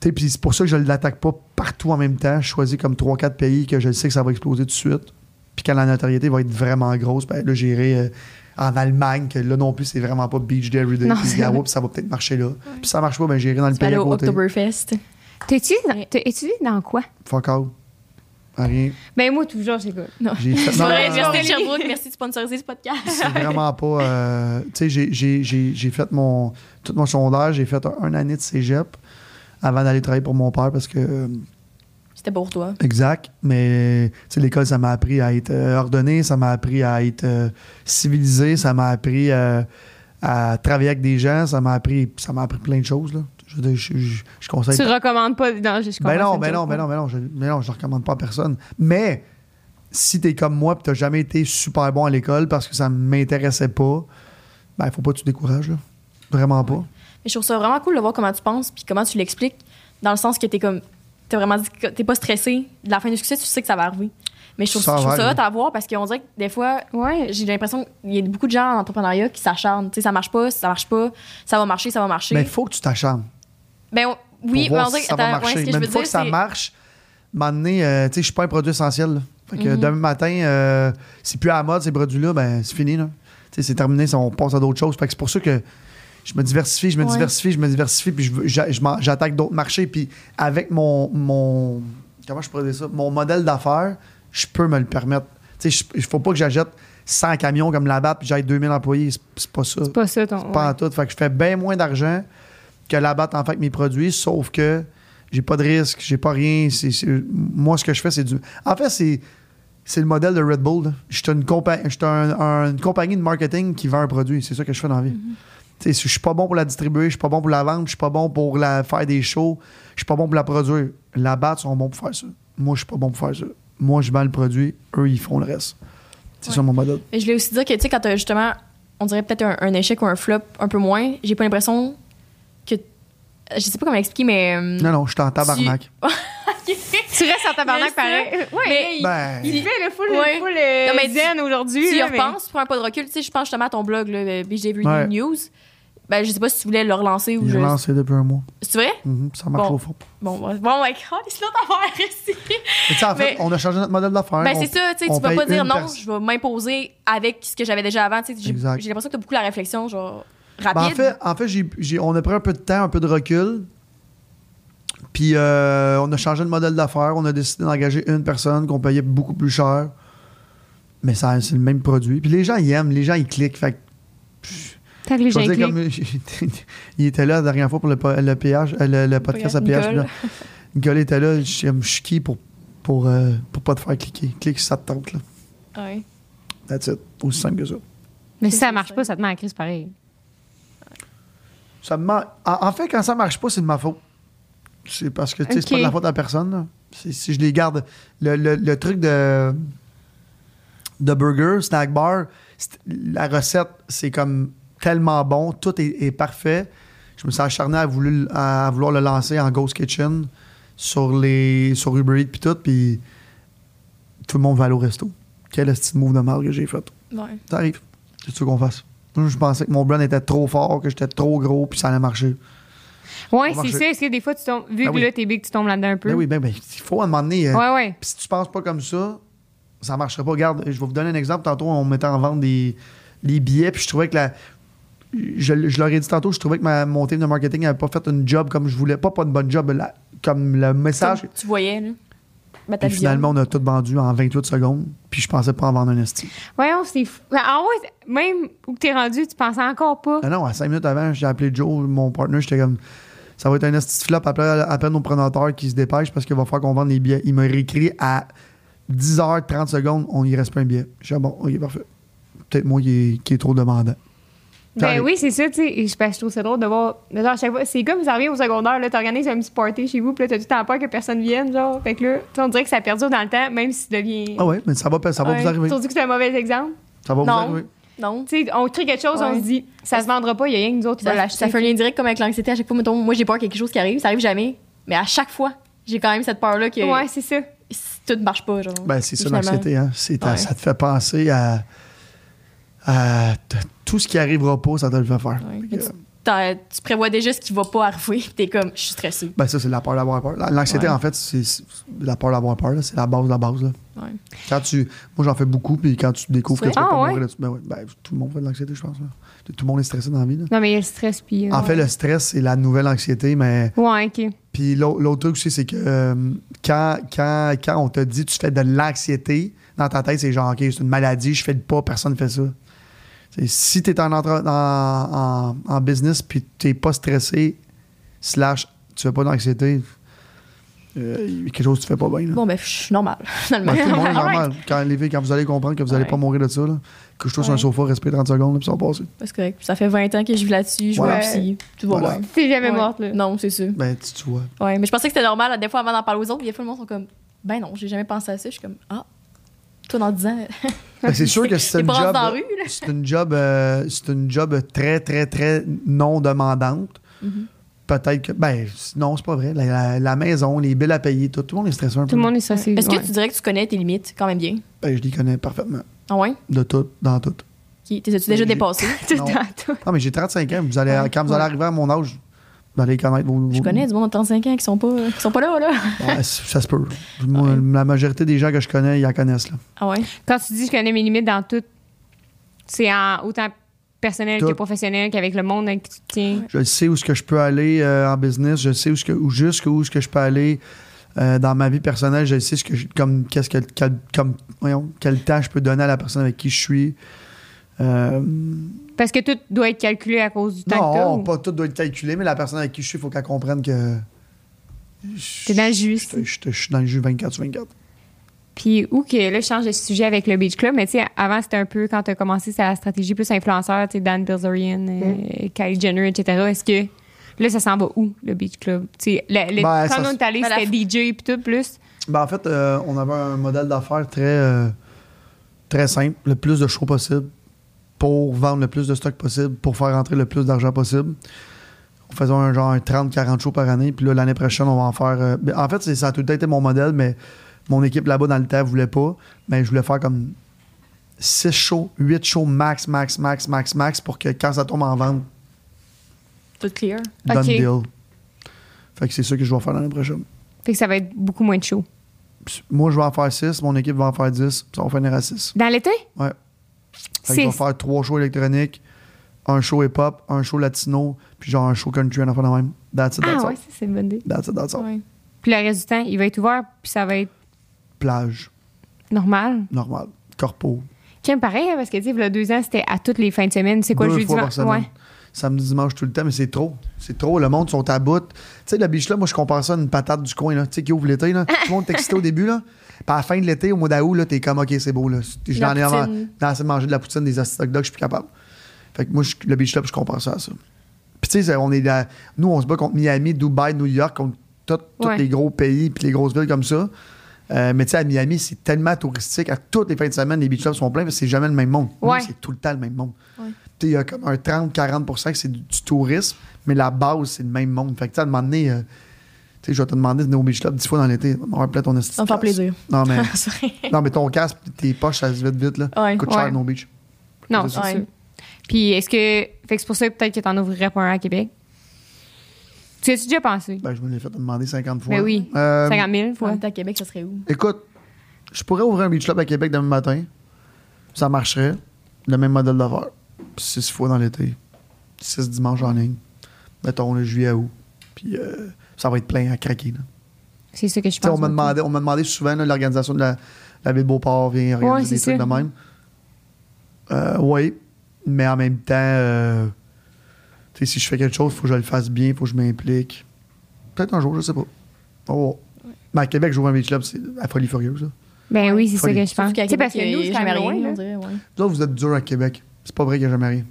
Tu sais, puis c'est pour ça que je ne l'attaque pas partout en même temps. Je choisis comme 3-4 pays que je sais que ça va exploser tout de suite. Puis quand la notoriété va être vraiment grosse, ben là, j'irai euh, en Allemagne, que là non plus, c'est vraiment pas Beach Day Everyday. Non, Puis ah, ça va peut-être marcher là. Puis ça marche pas, ben j'irai dans le pays à côté. Oktoberfest. Étudié, dans- dans quoi? Fuck all. Rien. Ben, moi, toujours, j'écoute. J'ai fait. Non, non, merci non, de Sherbrooke, merci de sponsoriser ce podcast. c'est vraiment pas. euh, tu sais, j'ai- j'ai- j'ai j'ai fait mon, tout mon sondage, j'ai fait un, un année de cégep avant d'aller travailler pour mon père parce que. C'était pour toi. exact. Mais, tu sais, l'école, ça m'a appris à être euh, ordonné, ça m'a appris à être euh, civilisé, ça m'a appris euh, à travailler avec des gens, ça m'a appris, ça m'a appris plein de choses, là. Je, je, je- je conseille Tu recommandes pas. Non, je, Ben comprends non, ben non, ben non, ben non, je, mais non, je recommande pas à personne. Mais si t'es comme moi et t'as jamais été super bon à l'école parce que ça m'intéressait pas, ben faut pas que tu te décourages, là. Vraiment pas. Mais je trouve ça vraiment cool de voir comment tu penses puis comment tu l'expliques. Dans le sens que t'es comme. T'as vraiment dit que t'es pas stressé. De la fin du succès, tu sais que ça va arriver. Mais je trouve Ça je trouve va ça hot arriver. à voir parce qu'on dirait que des fois, Ouais. j'ai l'impression qu'il y a beaucoup de gens en entrepreneuriat qui s'acharnent. Tu sais, ça marche pas, ça marche pas, ça va marcher, ça va marcher. Mais il faut que tu t'acharnes. Ben oui, mais on dirait si que ça va ouais, marcher. ce que Mais je veux une fois que ça marche, donné, euh, tu sais, je suis pas un produit essentiel. là. Fait que Mhm. demain matin, euh, c'est plus à la mode ces produits-là, ben c'est fini. là. Tu sais, c'est terminé, on passe à d'autres choses. Fait que c'est pour ça que je me diversifie, je me Ouais. diversifie, je me diversifie, puis j'attaque d'autres marchés. Puis avec mon, mon. Comment je pourrais dire ça? Mon modèle d'affaires, je peux me le permettre. Tu sais, il faut pas que j'achète 100 camions comme la BAT puis j'aille 2000 employés. C'est- pas ça. C'est pas ça, ton. C'est pas ouais. en tout. Fait que je fais bien moins d'argent que la batte en fait avec mes produits, sauf que j'ai pas de risque, j'ai pas rien. Moi, ce que je fais, c'est du. En fait, c'est. C'est le modèle de Red Bull. Je suis une, compa- une compagnie de marketing qui vend un produit. C'est ça que je fais dans la vie. Sais, Je suis pas bon pour la distribuer, je suis pas bon pour la vendre, je suis pas bon pour la faire des shows, je suis pas bon pour la produire. La batte sont bons pour faire ça. Moi, je suis pas bon pour faire ça. Moi, je vends le produit, eux, ils font le reste. C'est Ouais. ça mon modèle. Mais je voulais aussi dire que, tu sais, quand t'as justement, on dirait peut-être un, un échec ou un flop un peu moins, j'ai pas l'impression que. Je sais pas comment expliquer, mais. euh, Non, non, je suis en tabarnak. Tu restes en tabarnak Mais pareil. Ouais. Mais- Ben, Il fait le full, Ouais. full euh, Non, mais zen aujourd'hui. tu y mais- repenses, tu prends un pas de recul. Tu sais, je pense justement à ton blog, là, le BJ Ouais. News. Ben, je sais pas si tu voulais le relancer ou je. lancé depuis un mois. C'est vrai? Mhm, ça marche Bon. au fond. Bon, bon, ouais, oh, c'est l'autre affaire ici. Mais tu sais, en fait, on a changé notre modèle d'affaires. Ben, c'est ça, tu sais, tu vas pas dire non, je vais m'imposer avec ce que j'avais déjà avant. Tu sais, j'ai l'impression que t'as beaucoup la réflexion, genre, Ben, rapide. en fait, en fait j'ai, j'ai- on a pris un peu de temps, un peu de recul. Puis euh, on a changé de modèle d'affaires. On a décidé d'engager une personne qu'on payait beaucoup plus cher. Mais ça, c'est le même produit. Puis les gens, ils aiment. Les gens, ils cliquent. Fait comme, il était là la dernière fois pour le, PH, euh, le, le podcast à PH. Nicole. était là. Je suis qui pour, pour, euh, pour pas te faire cliquer. Clique si ça te tente. Là. Ouais. That's it. Aussi simple que ça. Mais si ça marche ça. pas, ça te met en crise pareil. Ça me man- en, en fait, quand ça marche pas, c'est de ma faute. C'est parce que sais, c'est pas de la faute à personne. là. Si je les garde. Le, le- le truc de, de burger, snack bar, la recette, c'est comme tellement bon. Tout est, est parfait. Je me suis acharné à, voulu- à vouloir le lancer en Ghost Kitchen sur, les, sur Uber Eats puis tout. Puis tout le monde va aller au resto. Quel petit move de marque que j'ai fait? Ouais. Ça arrive. C'est ce qu'on fasse. Moi, je pensais que mon brand était trop fort, que j'étais trop gros, puis ça allait marcher. Ouais, c'est ça. Est-ce que des fois, tu tombes, vu Ben que oui. là, t'es big, tu tombes là-dedans un peu? Ben oui, ben, ben, il faut à un moment donné. euh, Ouais, ouais. Si tu penses pas comme ça, ça marchera pas. Regarde, je vais vous donner un exemple. Tantôt, on mettait en vente des les billets, puis je trouvais que la. Je, je leur ai dit tantôt, je trouvais que ma, mon team de marketing n'avait pas fait une job comme je voulais. Pas, pas une bonne job, la- comme le message. Comme tu voyais, là. Ben, Puis finalement, on a tout vendu en 28 secondes, puis je pensais pas en vendre un esti. Voyons, c'est fou. Ah ouais, même où t'es rendu, tu pensais encore pas. Ah non, à 5 minutes avant, j'ai appelé Joe, mon partner, j'étais comme. Ça va être un esti flop. Appelle, appelle nos prenateurs qui se dépêchent parce qu'il va falloir qu'on vende les billets. Il m'a réécrit à 10h30 secondes, on y reste pas un billet. Je dis, ah bon, ok, parfait. Peut-être moi qui est, qui est trop demandant. Ben oui, c'est ça, tu sais. et Je, ben, je trouve ça drôle de voir. de genre, à chaque fois, c'est comme ça revient au secondaire, là, t'organises un petit party chez vous, puis là, t'as tout le temps peur que personne vienne, genre. Fait que là, tu sais, on dirait que ça perdure dans le temps, même si ça devient. Ah ouais, mais ça va, ça va Ouais. vous arriver. Surtout que c'est un mauvais exemple? Ça va vous arriver. Non. Tu sais, on crée quelque chose, on se dit, ça se vendra pas, il y a rien que nous autres qui va Ça, l'acheter. ça fait un lien direct comme avec l'anxiété. À chaque fois, mettons, moi, j'ai peur qu'il y ait quelque chose qui arrive. Ça arrive jamais. Mais à chaque fois, j'ai quand même cette peur-là que Ouais, c'est ça. si tout ne marche pas. Genre. Ben, c'est ça l'anxiété, hein. Ça te fait penser à. Tout ce qui arrivera pas, ça te le fait faire. Ouais. Tu, t'as- tu prévois déjà ce qui va pas arriver. Puis t'es comme, je suis stressée. Ben, ça, c'est la peur d'avoir peur. L'anxiété, Ouais. en fait, c'est la peur d'avoir peur. là. C'est la base de la base. Là. Ouais. Quand tu, moi, j'en fais beaucoup, puis quand tu découvres que tu vas pas mourir ben, ouais, ben, tout le monde fait de l'anxiété, je pense. là. Tout le monde est stressé dans la vie. là. Non, mais il y a le stress, puis. euh, En fait, le stress, c'est la nouvelle anxiété, mais. Ouais, ok. Puis l'au- l'autre truc aussi, c'est que euh, quand, quand, quand on te dit tu fais de l'anxiété, dans ta tête, c'est genre, OK, c'est une maladie, je fais le pas, personne ne fait ça. Si tu es en, entre- en, en, en business puis tu n'es pas stressé, slash, tu fais pas d'anxiété, euh, il y a quelque chose que tu fais pas bien. là. Bon, ben, je suis finalement. Ben, tout le monde est normal. Quand, les filles, quand vous allez comprendre que vous n'allez Ouais. pas mourir de ça, là, couche-toi sur un sofa, respire 30 secondes, là, puis ça va passer. C'est correct. Ça fait 20 ans que je vis là-dessus. Je Voilà. vois psy. Tu vas Voilà. voir. T'es jamais Ouais. morte, là. Non, c'est sûr. Ben, tu, tu vois. Ouais, mais je pensais que c'était normal. Des fois, avant d'en parler aux autres, des fois, le monde sont comme, ben non, j'ai jamais pensé à ça. Je suis comme, ah, toi, dans 10 ans, Ben, c'est sûr que c'est une job. dans la rue, là. C'est une job, euh, c'est une job très, très, très non demandante. Mhm. Peut-être que. Ben, non, c'est pas vrai. La, la- la maison, les billes à payer, tout, tout le monde est stressé un peu. Tout le monde est stressé. Est-ce ouais. que tu dirais que tu connais tes limites quand même bien? Ben, je les connais parfaitement. Ah ouais? De tout, dans tout. Qui- T'es-tu déjà J'ai- dépassé? Tout Non. Non, mais j'ai 35 ans. Vous allez, Ouais. quand vous allez arriver à mon âge, connaître vos. Je connais du monde de 35 ans qui sont pas, qui sont pas là, là. Ouais, ça se peut. Moi, La majorité des gens que je connais, ils en connaissent. Là. Ah ouais? Quand tu dis je connais mes limites dans tout, c'est en autant personnel Tout. que professionnel qu'avec le monde avec qui tu te tiens? Je sais où ce que je peux aller euh, en business, je sais où ce que, où jusqu'où ce que je peux aller euh, dans ma vie personnelle, je sais ce que je- comme qu'est-ce que quel, comme voyons, quel temps je peux donner à la personne avec qui je suis. Euh, Parce que tout doit être calculé à cause du temps que t'as. non, ou- pas tout doit être calculé, mais la personne avec qui je suis, il faut qu'elle comprenne que je- T'es dans le jus. Je, je- je suis dans le jus 24 sur 24. Puis, ou que là, je change de sujet avec le Beach Club, mais tu sais, avant, c'était un peu quand tu as commencé, c'est la stratégie plus influenceur, tu sais, Dan Bilzerian, euh, Kylie Jenner, etc. Est-ce que là, ça s'en va où, le Beach Club? Tu sais, le- le- Ben, quand ça on est allé, Ben, la c'était DJ puis tout, plus? Ben, en fait, euh, on avait un modèle d'affaires très, euh, très simple, le plus de shows possible pour vendre le plus de stock possible, pour faire rentrer le plus d'argent possible. On faisait un genre un 30-40 shows par année, puis là, l'année prochaine, on va en faire. euh, ben, en fait, c'est- ça a tout le temps été mon modèle, mais mon équipe là-bas dans le temps voulait pas. Mais je voulais faire comme 6 shows, 8 shows max, max, max, max, max, pour que quand ça tombe en vente, Tout clear. Done Ok. deal. Fait que c'est ça que je vais faire l'année prochaine. Fait que ça va être beaucoup moins de show. Puis moi, je vais en faire 6, mon équipe va en faire 10, puis ça va finir à 6. Dans l'été? Ouais. Fait vais Six. faire trois shows électroniques, un show hip-hop, un show latino, puis genre un show country, un enfant de même. That's it, that's Ah all. ouais, c'est une bonne idée. That's it, that's all. Ouais. Puis le reste du temps, il va être ouvert, puis ça va être Plage, normal. normal. Corpo. Tiens, pareil, hein, parce que, tu sais, il y a deux ans, c'était à toutes les fins de semaine. C'est quoi le jeudi? fois par semaine. Ouais. Samedi, dimanche, tout le temps, mais c'est trop. C'est trop. Le monde sont à bout. Tu sais, le beach là, moi, je compare ça à une patate du coin, là. Tu sais, qui ouvre l'été, là. Tout le monde excité au début, là. Puis à la fin de l'été, au mois d'août, là, t'es comme, OK, c'est beau, là. J'en La ai assez mangé de la poutine, des hot dogs, je suis plus capable. Fait que moi, je- le beach club, je compare ça à ça. Puis tu sais, on est là- nous, on se bat contre Miami, Dubaï, New York, contre tous Ouais. les gros pays puis les grosses villes comme ça. Euh, mais tu sais, à Miami, c'est tellement touristique. À toutes les fins de semaine, les beach clubs sont pleins, que c'est jamais le même monde. Nous, Ouais. c'est tout le temps le même monde. Ouais. Tu sais, il y a comme un 30-40 que c'est du, du tourisme, mais la base, c'est le même monde. Fait que tu sais, à un moment donné, euh, tu sais, je vais te demander de venir au beach club 10 fois dans l'été. On va plein ton Ça me fait plaisir. Non, mais, non, mais ton casque, tes poches, ça se vite vite, là. Ouais. Coûte cher, nos beach. Non, C'est. Puis est-ce que. Fait que c'est pour ça que peut-être que t'en ouvrirais pas un à Québec? Tu as-tu déjà pensé? Ben, je me l'ai fait demander 50 fois. Ben oui. Euh, 50 000 En fois. même temps, à Québec, ça serait où? Écoute, je pourrais ouvrir un beach club à Québec demain matin. Ça marcherait. Le même modèle d'affaires. Six fois dans l'été. Six dimanches en ligne. Mettons le juillet à août. Puis euh, ça va être plein à craquer. là. C'est ça que je pense. On m'a demandé, on m'a demandé souvent là, l'organisation de la, la ville de Beauport vient organiser Ouais, des trucs ça. de même. Euh, oui, mais en même temps, euh, tu sais, si je fais quelque chose, il faut que je le fasse bien, il faut que je m'implique. Peut-être un jour, je sais pas. Oh. Mais à Québec, j'ouvre un beach club, c'est la folie furieuse. là. Ben oui, c'est ça que je pense. Québec, parce que il nous, y c'est jamais rien, là. ouais. Là, vous êtes dur à Québec. C'est pas vrai qu'il n'y a jamais rien.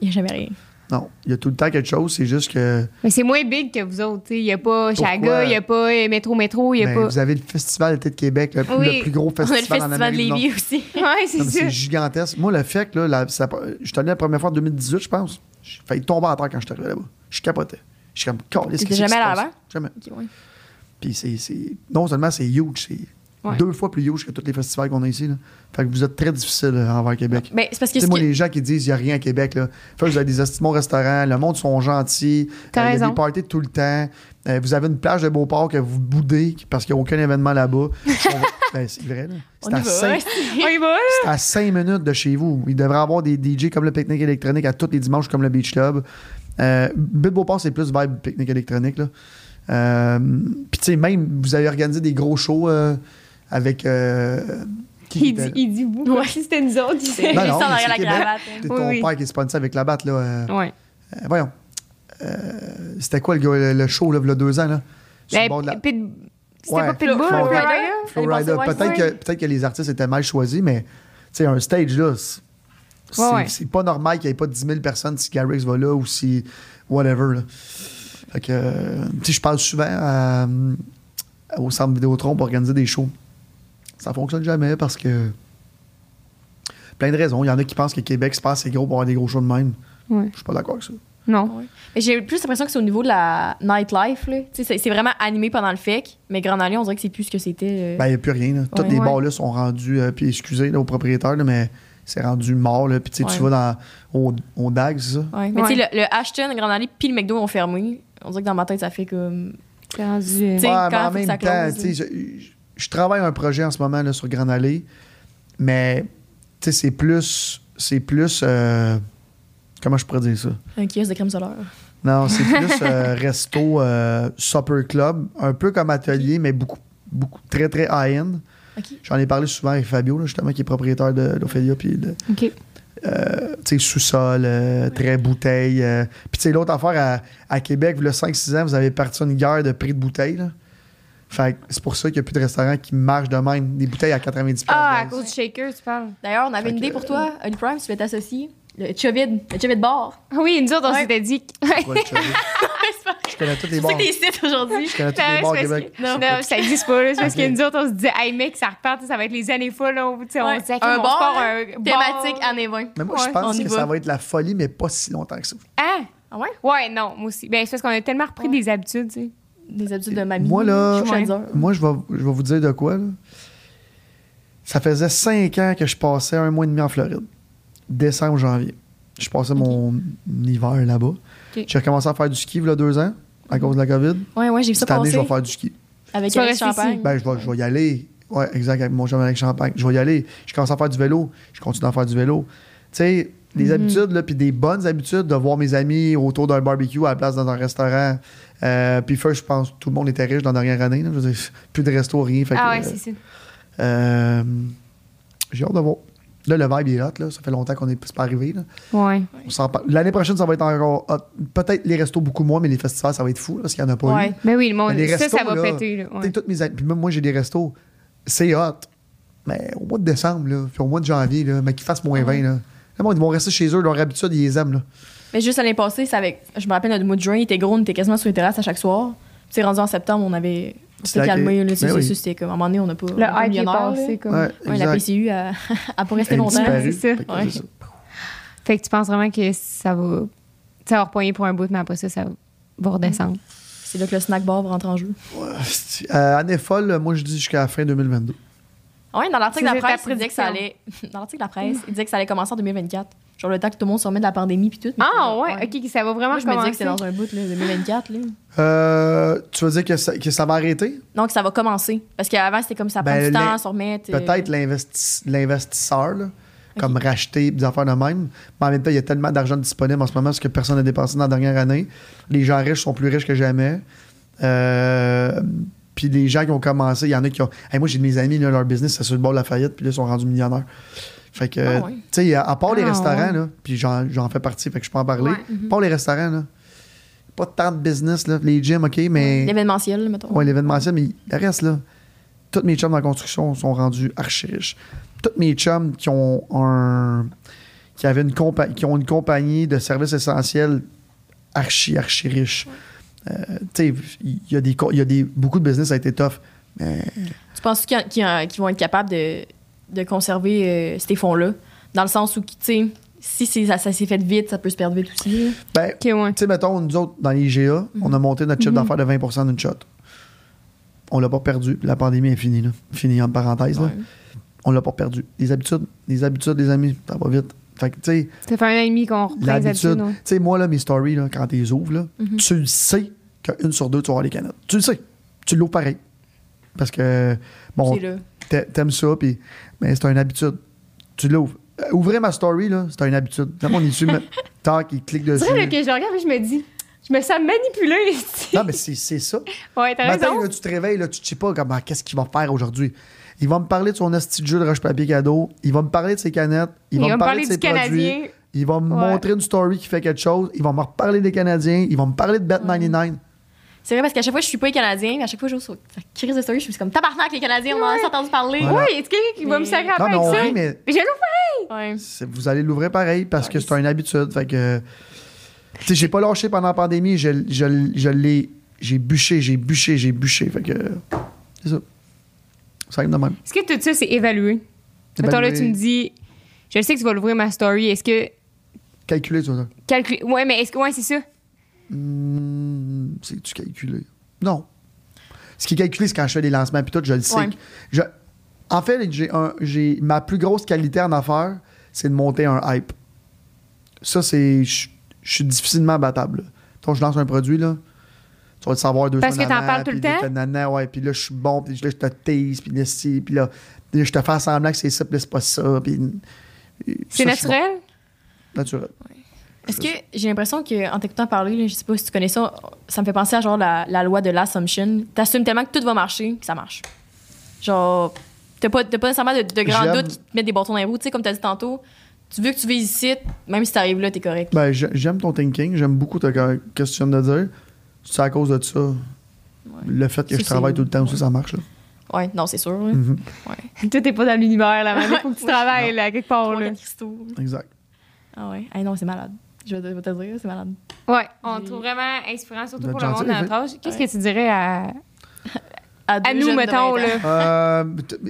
Il n'y a jamais rien. Non, il y a tout le temps quelque chose, c'est juste que Mais c'est moins big que vous autres. tu sais. Il n'y a pas? Chaga, il n'y a pas euh, Métro Métro, il n'y a ben, pas. vous avez le Festival d'été de Québec, le, Oui. le plus gros On a le festival festival de. Lévis aussi. Ouais, c'est ça. C'est gigantesque. Moi, le fait que là, la- ça- je suis allé la première fois en 2018, je pense. J'ai failli tomber à terre quand je suis arrivé là-bas. Je capotais. Je suis comme, T'étais qu'est-ce qui jamais avant? Jamais. Ok, ouais. Puis c'est- non seulement c'est huge, c'est Ouais. deux fois plus huge que tous les festivals qu'on a ici. Là. Fait que vous êtes très difficile euh, envers Québec. Ben, c'est parce que Tu sais, ce moi, les gens qui disent il n'y a rien à Québec, là. Fait que vous avez des estimons restaurants, le monde sont gentils, euh, il y a des parties tout le temps. Euh, vous avez une plage de Beauport que vous boudez parce qu'il n'y a aucun événement là-bas. Ben, c'est vrai, là. C'est à, va. cinq, On y va, là? c'est à cinq minutes de chez vous. Il devrait y avoir des DJ comme le pique-nique électronique à tous les dimanches comme le Beach Club. Euh, Beauport, c'est plus vibe pique-nique électronique, là. Euh, Puis, tu sais, même, vous avez organisé des gros shows euh, avec. euh, qui Il dit, il dit vous, Ouais. si c'était nous autres. il Ça, mais derrière la cravate. C'est ton oui. père qui est sponsor avec la batte, là. euh, Ouais. euh, voyons. Euh, C'était quoi le, gars, le, show, là, il y a deux ans, là? Sur le Ben, bord de la- Pit- C'était Ouais. pas Pitbull, Peut-être que, peut que les artistes étaient mal choisis, mais un stage, là, c'est Ouais, ouais. c'est pas normal qu'il n'y ait pas 10 000 personnes si Garrix va là ou si whatever. Là. Fait que, euh, je parle souvent à- au centre Vidéotron pour organiser des shows. Ça fonctionne jamais parce que. Plein de raisons. Il y en a qui pensent que Québec, c'est pas assez gros pour avoir des gros shows de même. Ouais. Je suis pas d'accord avec ça. Non. Ouais. Mais j'ai plus l'impression que c'est au niveau de la nightlife. C'est c'est vraiment animé pendant le FEC, mais Grand Allée, on dirait que c'est plus ce que c'était. euh. Ben, il n'y a plus rien. Là. Ouais. les Ouais. bars là sont rendus, euh, puis excusez là, aux propriétaires, là, mais c'est rendu mort. Là. Puis tu sais, tu Ouais. vas dans, au, au DAG, c'est ça? Ouais. Mais Ouais. tu sais, le, le Ashton, Grand Allée, puis le McDo ont fermé. On dirait que dans ma tête, ça fait comme. C'est rendu. Sais, Ouais, quand mais en faut que même ça temps, close, tu sais, je, travaille un projet en ce moment là, sur Grand Allée, mais c'est plus. C'est plus. euh, comment je pourrais dire ça? Un kiosque de crème solaire. Non, c'est plus euh, resto, euh, supper club, un peu comme atelier, mais beaucoup, beaucoup très, très high-end. J'en ai parlé souvent avec Fabio, là, justement, qui est propriétaire de l'Ophélia, puis de, OK. euh, tu sais, sous-sol, très bouteille. Puis, tu sais, l'autre affaire, à, à Québec, le 5-6 ans, vous avez parti une guerre de prix de bouteille. là. Fait que c'est pour ça qu'il n'y a plus de restaurants qui marchent de même. Des bouteilles à 90 Ah, à cause du shaker, tu parles. D'ailleurs, on avait Fait une que, idée pour toi, Honey Prime, si tu veux t'associer. Le Chovid, le Chovid Bar. Oui, nous autres, on Ouais. s'était dit. le c'est Je connais tous les c'est bars. ça que t'es ici aujourd'hui. Je connais tous les c'est bars au Québec. Non, ça existe pas. là. C'est parce que nous autres, on se disait, hey mec, ça repart, ça va être les années folles. là. On, tu sais, on Ouais. se Un on bar, se part hein? un Thématique bar. années 20. Mais moi, Ouais, je pense que va. ça va être la folie, mais pas si longtemps que ça. Ah! Ah ouais? Ouais, non, moi aussi. Ben, c'est parce qu'on a tellement repris Ouais. des habitudes, tu sais. Des habitudes de mamie. Moi, là, Chouchadzer. moi, je vais, je vais vous dire de quoi. là. Ça faisait cinq ans que je passais un mois et demi en Floride. Décembre, janvier. Je passais mon hiver là-bas. J'ai recommencé à faire du ski il y a deux ans à cause de la COVID. Ouais, ouais, j'ai vu ça Cette année, je vais faire du ski. avec Alex Champagne. Ben, je vais, je vais y aller. Ouais, exact, avec mon chum avec Champagne. Je vais y aller. Je commence à faire du vélo. Je continue à faire du vélo. Tu sais, les Mhm. habitudes, là, puis des bonnes habitudes de voir mes amis autour d'un barbecue à la place dans un restaurant. Euh, puis first, je pense que tout le monde était riche dans la dernière année. là. Je veux dire, plus de resto, rien. Fait Ah que, ouais, euh, c'est ça. euh, J'ai hâte de voir. Là, le vibe il est hot. Là. Ça fait longtemps qu'on n'est pas arrivé. là. Ouais. L'année prochaine, ça va être encore hot. Peut-être les restos beaucoup moins, mais les festivals, ça va être fou là, parce qu'il n'y en a pas Ouais. eu. Mais oui, le monde, les ça, ça restos, va là, péter. Là. Ouais. toutes mes Puis même moi, j'ai des restos. C'est hot. Mais au mois de décembre, là, puis au mois de janvier, là, mais qu'ils fassent moins 20. Là. Le monde, ils vont rester chez eux. Leur habitude, ils les aiment. Là. Mais juste l'année passée, c'est avec. Je me rappelle, notre mois de juin, il était gros, on était quasiment sur les terrasses à chaque soir. Puis c'est rendu en septembre, on avait. On s'est C'était calmé, là, c'est c'est oui. ça, c'était comme. À un moment donné, on n'a pas. Le hype est millionnaire, passé. là. Comme... Ouais, Ouais, la. PCU a, a pas resté Elle longtemps. c'est ça. Fait que Ouais. c'est ça. Fait que tu penses vraiment que ça va, ça va repoigner pour un bout, mais après ça, ça va redescendre. C'est là que le snack bar va rentrer en jeu. Ouais, c'est- euh, année folle, moi, je dis jusqu'à la fin 2022. Ouais, dans l'article de C'est la presse, il disait que ça allait. Dans l'article de la presse, il disait que ça allait commencer en 2024. Genre le temps que tout le monde se remette de la pandémie puis tout. Ah c'est- ouais, ok, ça va vraiment Moi, je me disais que c'était dans un bout, là, 2024. Là. Euh, tu veux dire que ça, que ça va arrêter? Donc, ça va commencer. Parce qu'avant, c'était comme ça prend Ben, du temps à se remettre. euh, Peut-être l'investi- l'investisseur, là, comme racheter des affaires de même. Mais en même temps, il y a tellement d'argent disponible en ce moment parce que personne n'a dépensé dans la dernière année. Les gens riches sont plus riches que jamais. Euh, puis les gens qui ont commencé, il y en a qui ont. Hey, moi, j'ai de mes amis, là, leur business, c'est sur le bord de la faillite, puis là, ils sont rendus millionnaires. Fait que, Ah ouais. tu sais, à, part les Ah restaurants, ouais. là, puis j'en, j'en fais partie, fait que je peux en parler. Ouais. Mhm. À part les restaurants, là, pas tant de business, là. Les gyms, OK, mais. L'événementiel, mettons. Ouais, l'événementiel, mais le reste, là, tous mes chums dans la construction sont rendus archi riches. Tous mes chums qui ont un. qui, avaient une compa- qui ont une compagnie de services essentiels archi, archi riches. Euh, tu sais, il y a des. y a des. Beaucoup de business a été tough. Mais. Tu penses qu'ils vont être capables de, de conserver euh, ces fonds-là? Dans le sens où, tu sais, si c'est- ça, ça s'est fait vite, ça peut se perdre vite aussi. Ben, ouais. tu sais, mettons, nous autres, dans les IGA, on a monté notre chiffre Mhm. d'affaires de 20% d'une shot. On l'a pas perdu. puis La pandémie est finie, là. Finie, entre parenthèses, là. Ouais. On l'a pas perdu. Les habitudes, les habitudes, les amis, ça va vite. Fait que, tu sais, Ça fait un an et demi qu'on reprend les habitudes. Tu sais, moi, là, mes stories, là, quand tu les ouvres, là, Mhm. tu le sais qu'une sur deux, tu vas avoir les canettes. Tu le sais. Tu l'ouvres pareil. Parce que, bon, C'est là. T'a- t'aimes ça, puis, mais c'est une habitude. Tu l'ouvres. Euh, ouvrez ma story, là, c'est une habitude. Quand on est dessus, tac, il clique C'est dessus. vrai là, que je regarde et je me dis, je me sens manipulée. ici. Non, mais c'est c'est ça. Ouais, t'as Matin, raison. là, tu te réveilles, là, tu ne sais pas comment, qu'est-ce qu'il va faire aujourd'hui. Il va me parler de son asti de jeu de roche-papier cadeau. Il va me parler de ses canettes. Il, va me parler, de ses du Canadien. produits. Il va me Ouais. montrer une story qui fait quelque chose. Il va me reparler des Canadiens. Il va me parler de Bet99. C'est vrai parce qu'à chaque fois, je suis pas les Canadiens, mais à chaque fois, je joue sur sa crise de story, je suis comme tabarnak, les Canadiens, on en a entendu parler. Voilà. Oui, est-ce quelqu'un qui va me sacrer Non, après avec ça? rit, mais Mais j'ai l'ouvert. Ouais. c'est- vous allez l'ouvrir pareil parce que c'est une habitude. Fait que. Tu sais, j'ai pas lâché pendant la pandémie. Je, je, je l'ai. J'ai bûché, j'ai bûché, j'ai bûché. Fait que. C'est ça. Ça arrive de même. Est-ce que tout ça, c'est évalué? Mettons là, tu me dis, je sais que tu vas l'ouvrir ma story. Est-ce que. Calculer, tu vois ça. Calcul... Ouais, mais est-ce que. Ouais, c'est ça. Hmm, C'est-tu calculé? Non. Ce qui est calculé, c'est quand je fais des lancements, puis tout, je le sais. Ouais. Je- en fait, j'ai un- j'ai ma plus grosse qualité en affaires, c'est de monter un hype. Ça, c'est. Je je suis difficilement battable. Donc, je lance un produit, là. Tu vas le savoir deux Parce que t'en parles tout le temps? nanana, ouais, puis là, je suis bon, puis là, je te tease, puis là, puis là, je te fais semblant que c'est ça, puis là, c'est pas ça, puis. C'est ça, bon. naturel? Naturel. Est-ce que j'ai l'impression qu'en t'écoutant parler, là, je sais pas si tu connais ça, ça me fait penser à genre la, la loi de l'assumption. T'assumes tellement que tout va marcher que ça marche. Genre, t'as pas, t'as pas nécessairement de, de grands doutes qui te mettent des bâtons dans les roues. Tu sais, comme t'as dit tantôt, tu veux que tu vises ici, même si t'arrives là, t'es correct. Ben, j'ai- j'aime ton thinking, j'aime beaucoup ta ce que tu viens de dire. C'est à cause de ça. Le fait que Ça, je travaille tout le temps aussi, ça marche. Là. Ouais, non, c'est sûr. là. Mhm. Tout est pas dans l'univers, là. Il faut que tu travailles, là, quelque part, là. Exact. Ah ouais. Ah non, c'est malade. Je vais te, dire, c'est malade. Ouais, on trouve vraiment inspirant, surtout pour le monde de notre âge. Qu'est-ce Ouais. que tu dirais à, À, nous, mettons, 20 ans. là? Euh,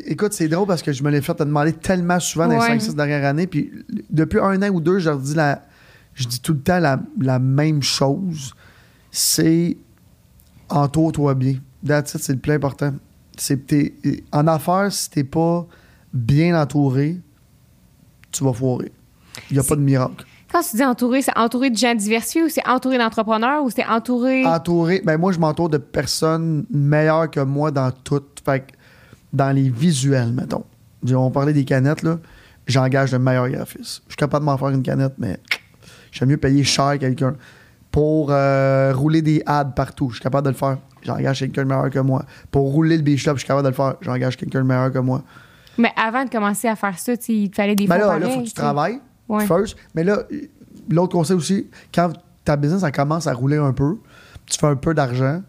écoute, c'est drôle parce que je me l'ai fait te demander tellement souvent dans les Ouais. 5-6 dernières années. Puis depuis un an ou deux, je leur dis, la, je dis tout le temps la, la même chose. C'est entoure-toi bien. That's c'est le plus important. C'est t'es- en affaires, si t'es pas bien entouré, tu vas foirer. Il n'y a pas de miracle. Quand tu dis entouré, c'est entouré de gens diversifiés ou c'est entouré d'entrepreneurs ou c'est entouré? Entouré, ben moi, je m'entoure de personnes meilleures que moi dans tout. Fait que dans les visuels, mettons. On parlait des canettes, là. J'engage de meilleurs graphistes. Je suis capable de m'en faire une canette, mais j'aime mieux payer cher quelqu'un. Pour euh, rouler des ads partout, je suis capable de le faire. J'engage quelqu'un de meilleur que moi. Pour rouler le club, je suis capable de le faire. J'engage quelqu'un de meilleur que moi. Mais avant de commencer à faire ça, il te fallait des Ben là, là, faut que tu travailles Ouais. first. Mais là, l'autre conseil aussi, quand ta business elle commence à rouler un peu, tu fais un peu d'argent,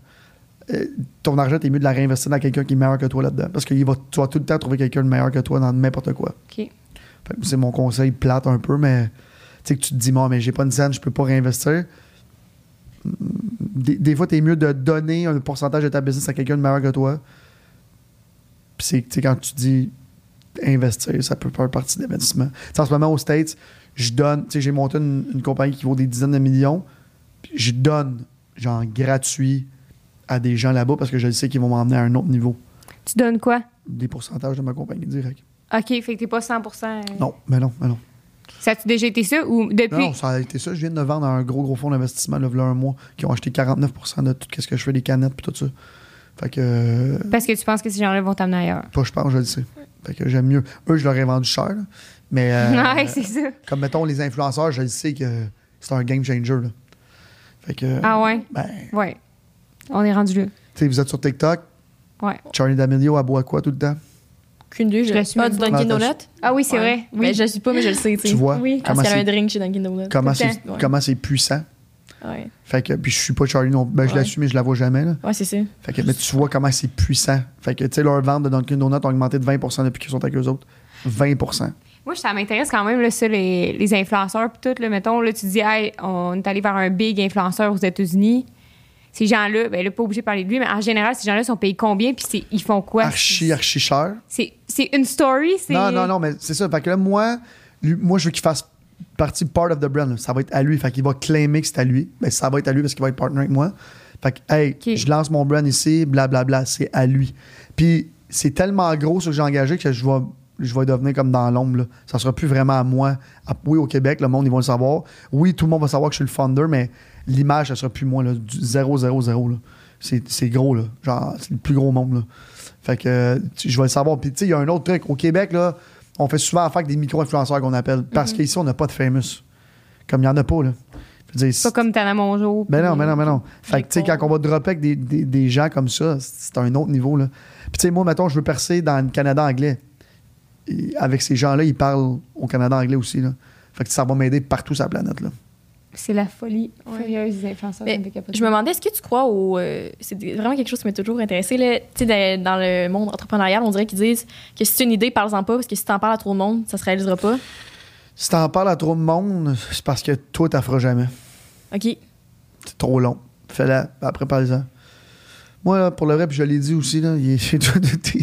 euh, ton argent, t'es mieux de la réinvestir dans quelqu'un qui est meilleur que toi là-dedans. Parce que va, tu vas tout le temps trouver quelqu'un de meilleur que toi dans n'importe quoi. C'est mon conseil plate un peu, mais tu sais que tu te dis, moi, mais j'ai pas une scène, je peux pas réinvestir. Des, des fois, t'es mieux de donner un pourcentage de ta business à quelqu'un de meilleur que toi. Puis c'est, quand tu dis investir, ça peut faire partie d'investissement. En ce moment, aux States, je donne, tu sais, j'ai monté une, une compagnie qui vaut des dizaines de millions, puis je donne, genre, gratuit à des gens là-bas parce que je sais qu'ils vont m'emmener à un autre niveau. Tu donnes quoi? Des pourcentages de ma compagnie direct. OK, fait que t'es pas 100% euh, Non, mais non, mais non. Ça a-tu déjà été ça ou depuis? Non, ça a été ça. Je viens de vendre à un gros, gros fonds d'investissement, v'là un mois, qui ont acheté 49% de tout ce que je fais, des canettes puis tout ça. Fait que, euh, Parce que tu penses que ces gens-là vont t'amener ailleurs. pas je pense, je le sais. Fait que j'aime mieux. Eux, je leur ai vendu cher, là. Mais, euh, ouais, c'est ça. comme mettons les influenceurs, je le sais que c'est un game changer, là. Fait que, Ah ouais? ben, Ouais. On est rendu là. tu sais, vous êtes sur TikTok, Ouais. Charlie D'Amelio, elle boit quoi tout le temps? Qu'une deux, Je le suis Ah, du pas. Dunkin' Ah, Donut? Ah oui, c'est Ouais. vrai. Mais Oui. je le suis pas, mais je le sais, tu sais. Vois? Oui. Parce Comment qu'il y a un c'est, drink chez Dunkin' Donut. comment Tout le c'est, temps. Ouais. comment c'est puissant? Ouais, Fait que, puis je suis pas Charlie non Ben, je Ouais. l'assume, mais je la vois jamais, là. ouais c'est ça. Fait que, mais tu vois comment c'est puissant. Fait que, tu sais, leurs ventes de Dunkin' Donuts ont augmenté de 20% depuis qu'ils sont avec eux autres. 20 Moi, ça m'intéresse quand même, là, ça, les, les influenceurs, puis tout. Là, mettons, là, tu dis, hey, on est allé vers un big influenceur aux États-Unis. Ces gens-là, ben là, pas obligé de parler de lui, mais en général, ces gens-là sont payés combien, puis c'est- ils font quoi? Archi, archi cher. C'est c'est une story, c'est. Non, non, non, mais c'est ça. Fait que là, moi, lui- moi je veux qu'il fasse partie part of the brand. là. Ça va être à lui. Fait qu'il va claimer que c'est à lui. Ben, ça va être à lui parce qu'il va être partner avec moi. Fait que, hey, je lance mon brand ici, blablabla, c'est à lui. Puis c'est tellement gros ce que j'ai engagé que je vais, je vais devenir comme dans l'ombre. Ça sera plus vraiment à moi. Oui, au Québec, le monde, ils vont le savoir. Oui, tout le monde va savoir que je suis le founder, mais l'image, ça sera plus moi, là, du 0, 0, 0. là. C'est c'est gros, là. Genre, c'est le plus gros monde, là. Fait que je vais le savoir. Puis, tu sais, il y a un autre truc. Au Québec, là, on fait souvent affaire avec des micro-influenceurs qu'on appelle. Parce qu'ici, on n'a pas de famous. Comme il n'y en a pas, là. Je veux dire, Pas comme Tana Mongeau. ben non, puis- ben non, ben non. Fait que, tu sais, quand on va dropper avec des, des- des gens comme ça, c'est un autre niveau, là. Puis, tu sais, moi, mettons, je veux percer dans le Canada anglais. Et avec ces gens-là, ils parlent au Canada anglais aussi, là. Fait que ça va m'aider partout sur la planète, là. C'est la folie Ouais. furieuse des influenceurs. Mais ça me fait capoter. Je me demandais, est-ce que tu crois au. euh, c'est vraiment quelque chose qui m'a toujours intéressé. là. Tu sais, dans, dans le monde entrepreneurial, on dirait qu'ils disent que si tu as une idée, parle-en pas, parce que si tu en parles à trop de monde, ça se réalisera pas. Si t'en parles à trop de monde, c'est parce que toi, t'en feras jamais. OK. C'est trop long. Fais-la, après parle-en. Moi, là, pour le vrai, puis je l'ai dit aussi, là, il est tout, tout,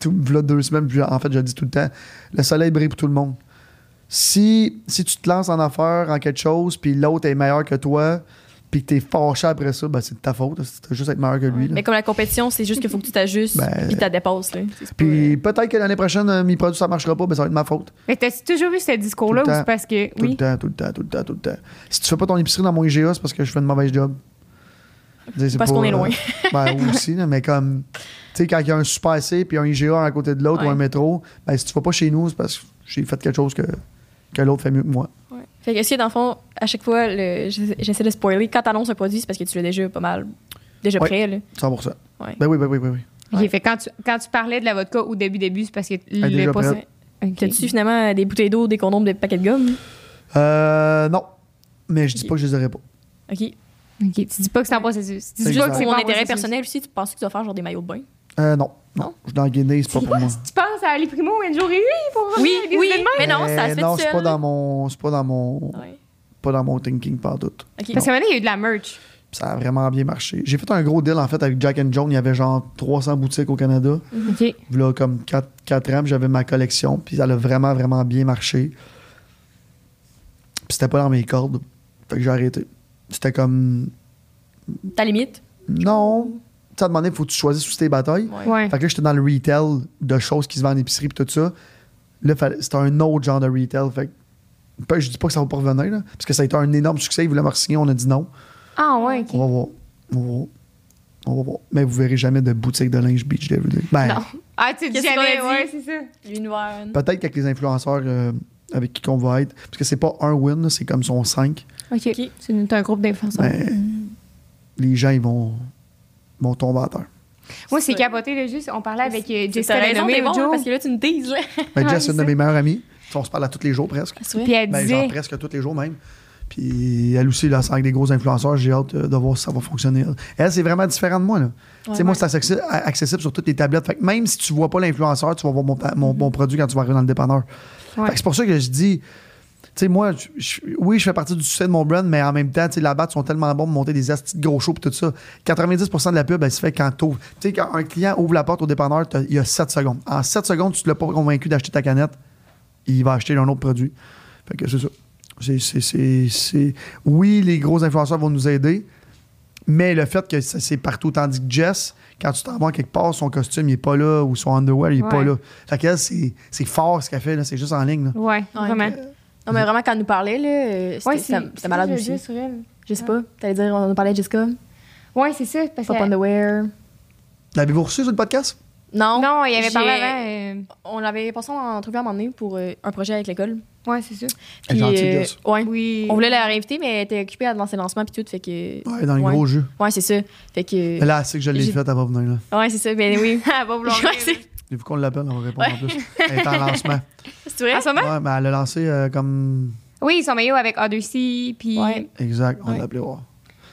tout- là, deux semaines, puis en fait, je le dis tout le temps, le soleil brille pour tout le monde. Si, si tu te lances en affaires, en quelque chose, puis l'autre est meilleur que toi, puis que t'es fâché après ça, ben, c'est de ta faute. T'as juste à être meilleur que lui. là. Mais comme la compétition, c'est juste qu'il faut que tu t'ajustes Ben, puis tu la dépasses. Pas- Puis peut-être que l'année prochaine, euh, mes produits, ça marchera pas, ben, ça va être ma faute. Mais t'as toujours vu ce discours-là ou c'est parce que. Tout le temps, tout le temps, tout le temps, tout le temps. Si tu fais pas ton épicerie dans mon IGA, c'est parce que je fais une mauvaise job. Parce pas, qu'on est euh, loin. ben, aussi, mais comme, tu sais, quand il y a un Super C puis un IGA à côté de l'autre Ouais. ou un métro, ben, si tu vas pas chez nous, c'est parce que j'ai fait quelque chose que, que l'autre fait mieux que moi. Ouais. Fait que, est-ce que dans le fond, à chaque fois, le- j'essaie de spoiler, quand t'annonces un produit, c'est parce que tu l'as déjà pas mal. Déjà Ouais. prêt, là. 100%. Ouais. Ben oui, ben oui, ben oui. Ok, Ouais. fait quand tu, quand tu parlais de la vodka au début, début, c'est parce que est le déjà pas- prête. Ok. T'as-tu finalement des bouteilles d'eau, des condoms, des paquets de gomme? Euh, non. Mais je dis pas que je les aurais pas. OK. Ok, tu dis pas que c'est en processus. Tu dis C'est pas juste que c'est mon intérêt processus. personnel aussi, tu penses que tu vas faire genre des maillots de bain? Euh, non. Non. Je suis dans Guinée, c'est pas pour moi. Tu penses à Ali Primo, Enjo Riri pour Oui, des oui, mais non, ça se fait non, c'est pas dans mon, c'est pas dans mon, Ouais. pas dans mon thinking par tout. OK. Parce que maintenant, il y a eu de la merch. Ça a vraiment bien marché. J'ai fait un gros deal en fait avec Jack and Jones. Il y avait genre 300 boutiques au Canada. OK. Là, comme 4, 4 ans, j'avais ma collection. Puis ça a vraiment, vraiment bien marché. Puis c'était pas dans mes cordes. Fait que j'ai arrêté. C'était comme. Ta limite? Non. À un moment donné, il faut que tu choisisses sous tes batailles. Ouais. Ouais. Fait que là, j'étais dans le retail de choses qui se vendent en épicerie puis tout ça. Là, c'était un autre genre de retail. Fait que je dis pas que ça va pas revenir, là, parce que ça a été un énorme succès. Ils voulaient me signer, on a dit non. Ah, ouais, ok. On va voir. On va voir. On va voir. Mais vous verrez jamais de boutique de linge Beach Everyday. Ben, Non. Ah, tu dis Qu'est-ce qu'on jamais, a dit? ouais, c'est ça. L'univers. peut-être qu'avec les influenceurs euh, avec qui qu'on va être, parce que c'est pas un win, là, c'est comme son 5. OK. C'est un groupe d'influenceurs. Ben, les gens, ils vont, vont tomber à terre. Moi, c'est Ouais. capoté, là, juste. On parlait avec euh, Jessica bon, parce que là, tu me là. Ben, Ah, Jess, c'est une de mes meilleures amies. On se parle à tous les jours presque. Puis elle Ben, disait. genre presque tous les jours même. Puis elle aussi, là, c'est avec des gros influenceurs, j'ai hâte euh, de voir si ça va fonctionner. Elle, c'est vraiment différent de moi. Là. Tu sais, moi, c'est accessi- accessible sur toutes les tablettes. Fait que même si tu vois pas l'influenceur, tu vas voir mon, mon, mon produit quand tu vas arriver dans le dépanneur. Ouais. Fait que c'est pour ça que je dis, tu sais, moi, je- je- oui, je fais partie du succès de mon brand, mais en même temps, tu sais, là-bas, ils sont tellement bons pour monter des astis de gros shows et tout ça. 90% de la pub, elle se fait quand t'ouvres. Tu sais, quand un client ouvre la porte au dépanneur, il y a 7 secondes. En 7 secondes, tu ne l'as pas convaincu d'acheter ta canette, il va acheter un autre produit. Fait que c'est ça. C'est- c'est- c'est- c'est- Oui, les gros influenceurs vont nous aider, mais le fait que ça- c'est partout, tandis que Jess, quand tu t'en vas quelque part, son costume, il est pas là, ou son underwear, il est pas là. Fait qu'elle, c'est c'est fort ce qu'elle fait, là. c'est juste en ligne. là. Ouais, vraiment. Non, mais vraiment, quand elle nous parlait, là, c'était Ouais, c'était- c'était malade aussi. sur elle. Je sais pas. T'allais dire, on nous parlait de Jessica, Ouais, c'est ça. Parce Pop que. Underwear. L'avez-vous reçu sur le podcast? Non. Non, il avait parlé avant. euh, On l'avait passé en entrevue à un moment donné pour euh, un projet avec l'école. Ouais, c'est ça. Elle est gentille, euh, ouais. Oui. On voulait la réinviter, mais elle était occupée à lancer le lancement puis tout, fait que... Ouais, dans le Ouais. gros jeu. Ouais, c'est ça. Fait que... Mais là, c'est que je l'ai J'ai- fait, elle va venir. Là. Ouais, c'est ça, ben oui. Elle va vouloir. Vu qu'on l'appelle, on va répondre Ouais. en plus. Elle est en lancement. c'est vrai? En ce moment? Ouais, mais elle a lancé euh, comme. Oui, son maillot avec Odyssey. Puis. Ouais. Exact, on Ouais. l'a appelé voir.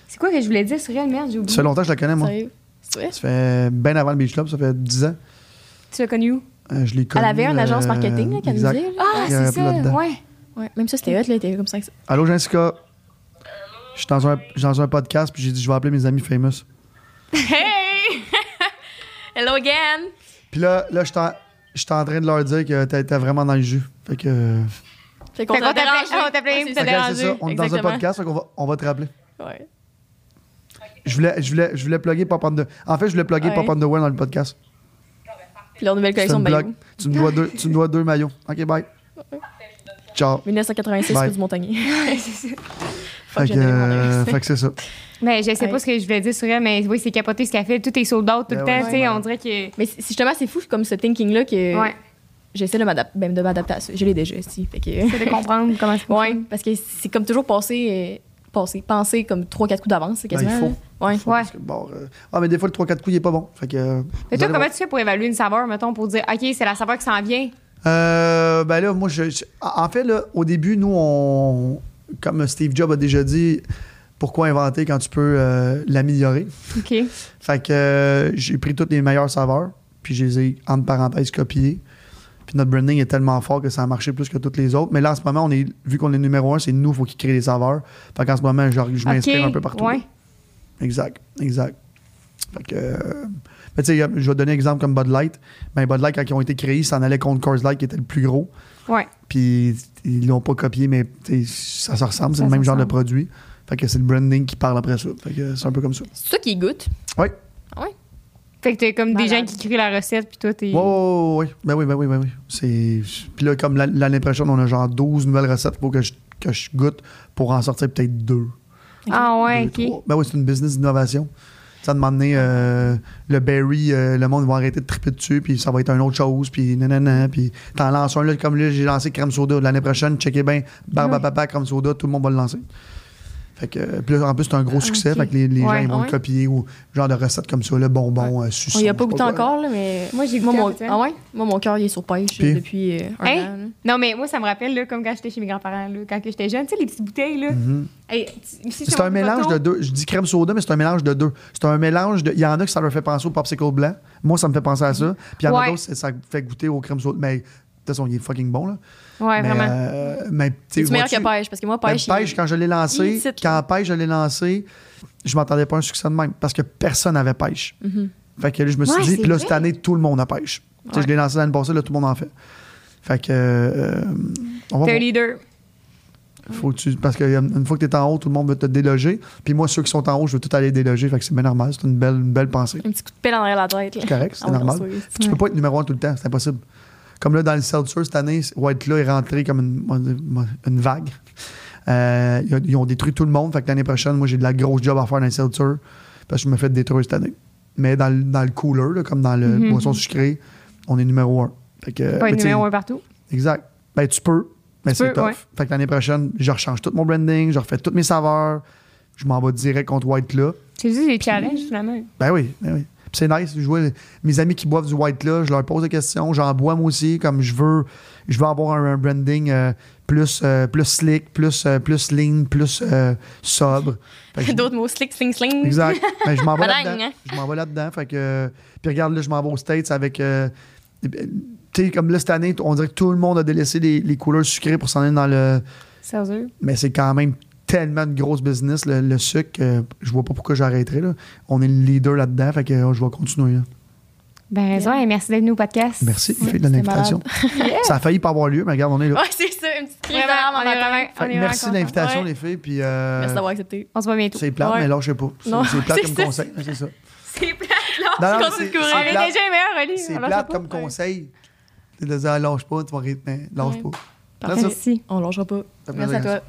C'est quoi que je voulais dire sur elle? Merde, j'ai Ça oublié. fait longtemps que je la connais, moi. Sérieux? C'est vrai? Ça fait bien avant le Beach Club, ça fait 10 ans. Tu l'as connu où? Euh, je l'ai connu. Elle avait une agence euh, marketing, là, qu'elle nous là? Ah, c'est ça. Ouais. Ouais, même ça, c'était hot, là, elle était comme ça. Allô, Jessica? Je suis dans un, je suis dans un podcast, puis j'ai dit, je vais appeler mes amis famous. Hey! Hello again! Puis là, là je suis en- en train de leur dire que t'es t'es vraiment dans le jus. Fait que. Fait qu'on t'a t'appelait- dérangé. on que dérangé. c'est ça, on est dans un podcast, fait qu'on va, on va te rappeler. Ouais. Je voulais, je voulais, je voulais plugger Pop Under. En fait, je voulais plugger Ouais. Pop Underwear dans le podcast. Puis leur nouvelle collection de maillots. bloques. Tu me dois deux, tu me dois deux maillots. OK, bye. Ciao. 1986, Bye. Rue du Montagnier. Fait que, euh, fait c'est ça. Mais je sais Ouais. pas ce que je voulais dire sur elle, mais oui, c'est capoté ce qu'elle fait. Tout est sold out tout le Ben temps. ouais, tu sais, ouais. on dirait que. Mais c'est- justement, c'est fou comme ce thinking-là que Ouais. j'essaie de m'adapter ben, de m'adapter à ça. Je l'ai déjà, si. Fait que... C'est de comprendre comment ça ouais, fonctionne. parce que c'est comme toujours passer, euh, passer, penser comme 3-4 coups d'avance, c'est Ben, quasiment. il faut. Ouais. Faut, parce que, bon, euh, ah, mais des fois, le 3-4 coups, il est pas bon. Fait que. euh, Mais toi, comment voir. tu fais pour évaluer une saveur, mettons, pour dire, OK, c'est la saveur qui s'en vient? Euh, ben là, moi, je, je- en fait, là, au début, nous, on. Comme Steve Jobs a déjà dit, pourquoi inventer quand tu peux euh, l'améliorer? OK. Fait que euh, j'ai pris toutes les meilleures saveurs, puis je les ai, entre parenthèses, copiées. Puis notre branding est tellement fort que ça a marché plus que toutes les autres. Mais là, en ce moment, on est, vu qu'on est numéro un, c'est nous, il faut qu'ils créent les saveurs. Fait qu'en ce moment, je, je m'inspire un peu partout. Ouais. Exact, exact. Fait que. euh, mais tu sais, je vais donner un exemple comme Bud Light. Ben, Bud Light, quand ils ont été créés, ça en allait contre Coors Light, qui était le plus gros. Ouais. Puis ils l'ont pas copié, mais ça se ressemble, c'est le même genre de produit. Fait que c'est le branding qui parle après ça. Fait que c'est un peu comme ça. C'est ça qui goûte. Oui. Fait que t'as comme des gens qui créent la recette, puis toi, t'es. Ouais, ouais, ouais, ouais. Ben oui, ben oui, ben oui. C'est... Puis là, comme la- l'année prochaine, on a genre 12 nouvelles recettes pour que je, que je goûte pour en sortir peut-être deux. Ah, ouais, Deux, OK. trois. Ben oui, c'est une business d'innovation. Ça demande euh, le berry, euh, le monde va arrêter de triper dessus, puis ça va être une autre chose, puis nanana, puis t'en lances un, là, comme là, j'ai lancé crème soda. L'année prochaine, checkez bien, barbe à Ouais. papa, crème soda, tout le monde va le lancer. Fait que, euh, puis là, en plus, c'est un gros succès, ok. fait que les, les gens Ouais, ils vont ouais. le copier, ou genre de recettes comme ça, le bonbon, euh, suçon, On y a pas goûté encore, là, mais. Moi, j'ai Moi, goûté mon... Ah ouais? Moi, mon cœur, il est sur pêche Puis? depuis euh, un Hein? an. là. Non, mais moi, ça me rappelle, là, comme quand j'étais chez mes grands-parents, là, quand que j'étais jeune, tu sais, les petites bouteilles, là. Mhm. Hey, ici, C'est un mélange photo, de deux. Je dis crème soda, mais c'est un mélange de deux. C'est un mélange de. Il y en a qui ça leur fait penser au popsicle blanc. Moi, ça me fait penser à ça. Puis il y en a Ouais. d'autres, ça fait goûter au crème soda. Mais de toute façon, il est fucking bon, là. Ouais, mais, vraiment. euh, mais C'est meilleur que pêche, parce que moi, ben, pêche. pêche, il- quand je l'ai lancé, quand pêche, je l'ai lancé, je m'attendais pas à un succès de même. Parce que personne n'avait pêche. Mhm. Fait que là, je me suis Ouais, dit, puis là, cette année, tout le monde a pêche. Ouais. Je l'ai lancé l'année passée, là, tout le monde en fait. Fait que. euh, on va T'es leader. Faut que tu- parce qu'une fois que tu es en haut, tout le monde veut te déloger. Puis moi, ceux qui sont en haut, je veux tout aller déloger. Fait que c'est bien normal. C'est une belle, une belle pensée. Un petit coup de pelle en arrière la tête. C'est correct, c'est Ah normal. Tu peux pas être numéro un tout le temps, c'est impossible. Comme là, dans le seltzer, cette année, White là est rentré comme une, une vague. Euh, ils, ont- détruit tout le monde. Fait que l'année prochaine, moi, j'ai de la grosse job à faire dans le seltzer parce que je me fais détruire cette année. Mais dans, le- dans le cooler, là, comme dans le Mhm. boisson sucrée, on est numéro un. Fait que, Pas numéro un partout. Exact. Ben, tu peux, mais c'est tough. ouais. Fait que l'année prochaine, je rechange tout mon branding, je refais toutes mes saveurs, je m'en vais direct contre White là. C'est juste des challenges, finalement. Ben oui, ben oui. C'est nice. Je vois mes amis qui boivent du white là, je leur pose des questions. J'en bois moi aussi, comme je veux. Je veux avoir un, un branding euh, plus, euh, plus slick, plus, euh, plus lean, plus euh, sobre. D'autres mots, slick, sling, sling. Exact. Ben, je m'en vais là-dedans. hein? Je m'en vais là-dedans. Fait que. Puis regarde, là, je m'en vais aux States avec. tu sais, comme là, cette année, on dirait que tout le monde a délaissé les, les couleurs sucrées pour s'en aller dans le. Sérieux. Mais c'est quand même tellement de grosse business, le, le sucre, que je vois pas pourquoi j'arrêterais. Là. On est le leader là-dedans, fait que euh, je vais continuer. là. Ben, raison, et merci d'être venu au podcast. Merci, Ouais, Yves, de l'invitation. Ça a failli pas avoir lieu, mais regarde, on est là. Ouais, c'est ça, une petite crise on est vraiment, Fait on est vraiment merci de l'invitation, Ouais. les filles. Puis, euh, Merci d'avoir accepté. On se voit bientôt. c'est plate, Ouais. mais là, je sais pas. C'est Non, c'est plate c'est comme ça. conseil. C'est ça. C'est plate, là. Non, continue c'est- de courir. c'est On est plate. déjà. C'est comme conseil. C'est de dire, lâche pas, tu vas. Lâche pas. Merci. On lâchera pas. Fait Merci à toi.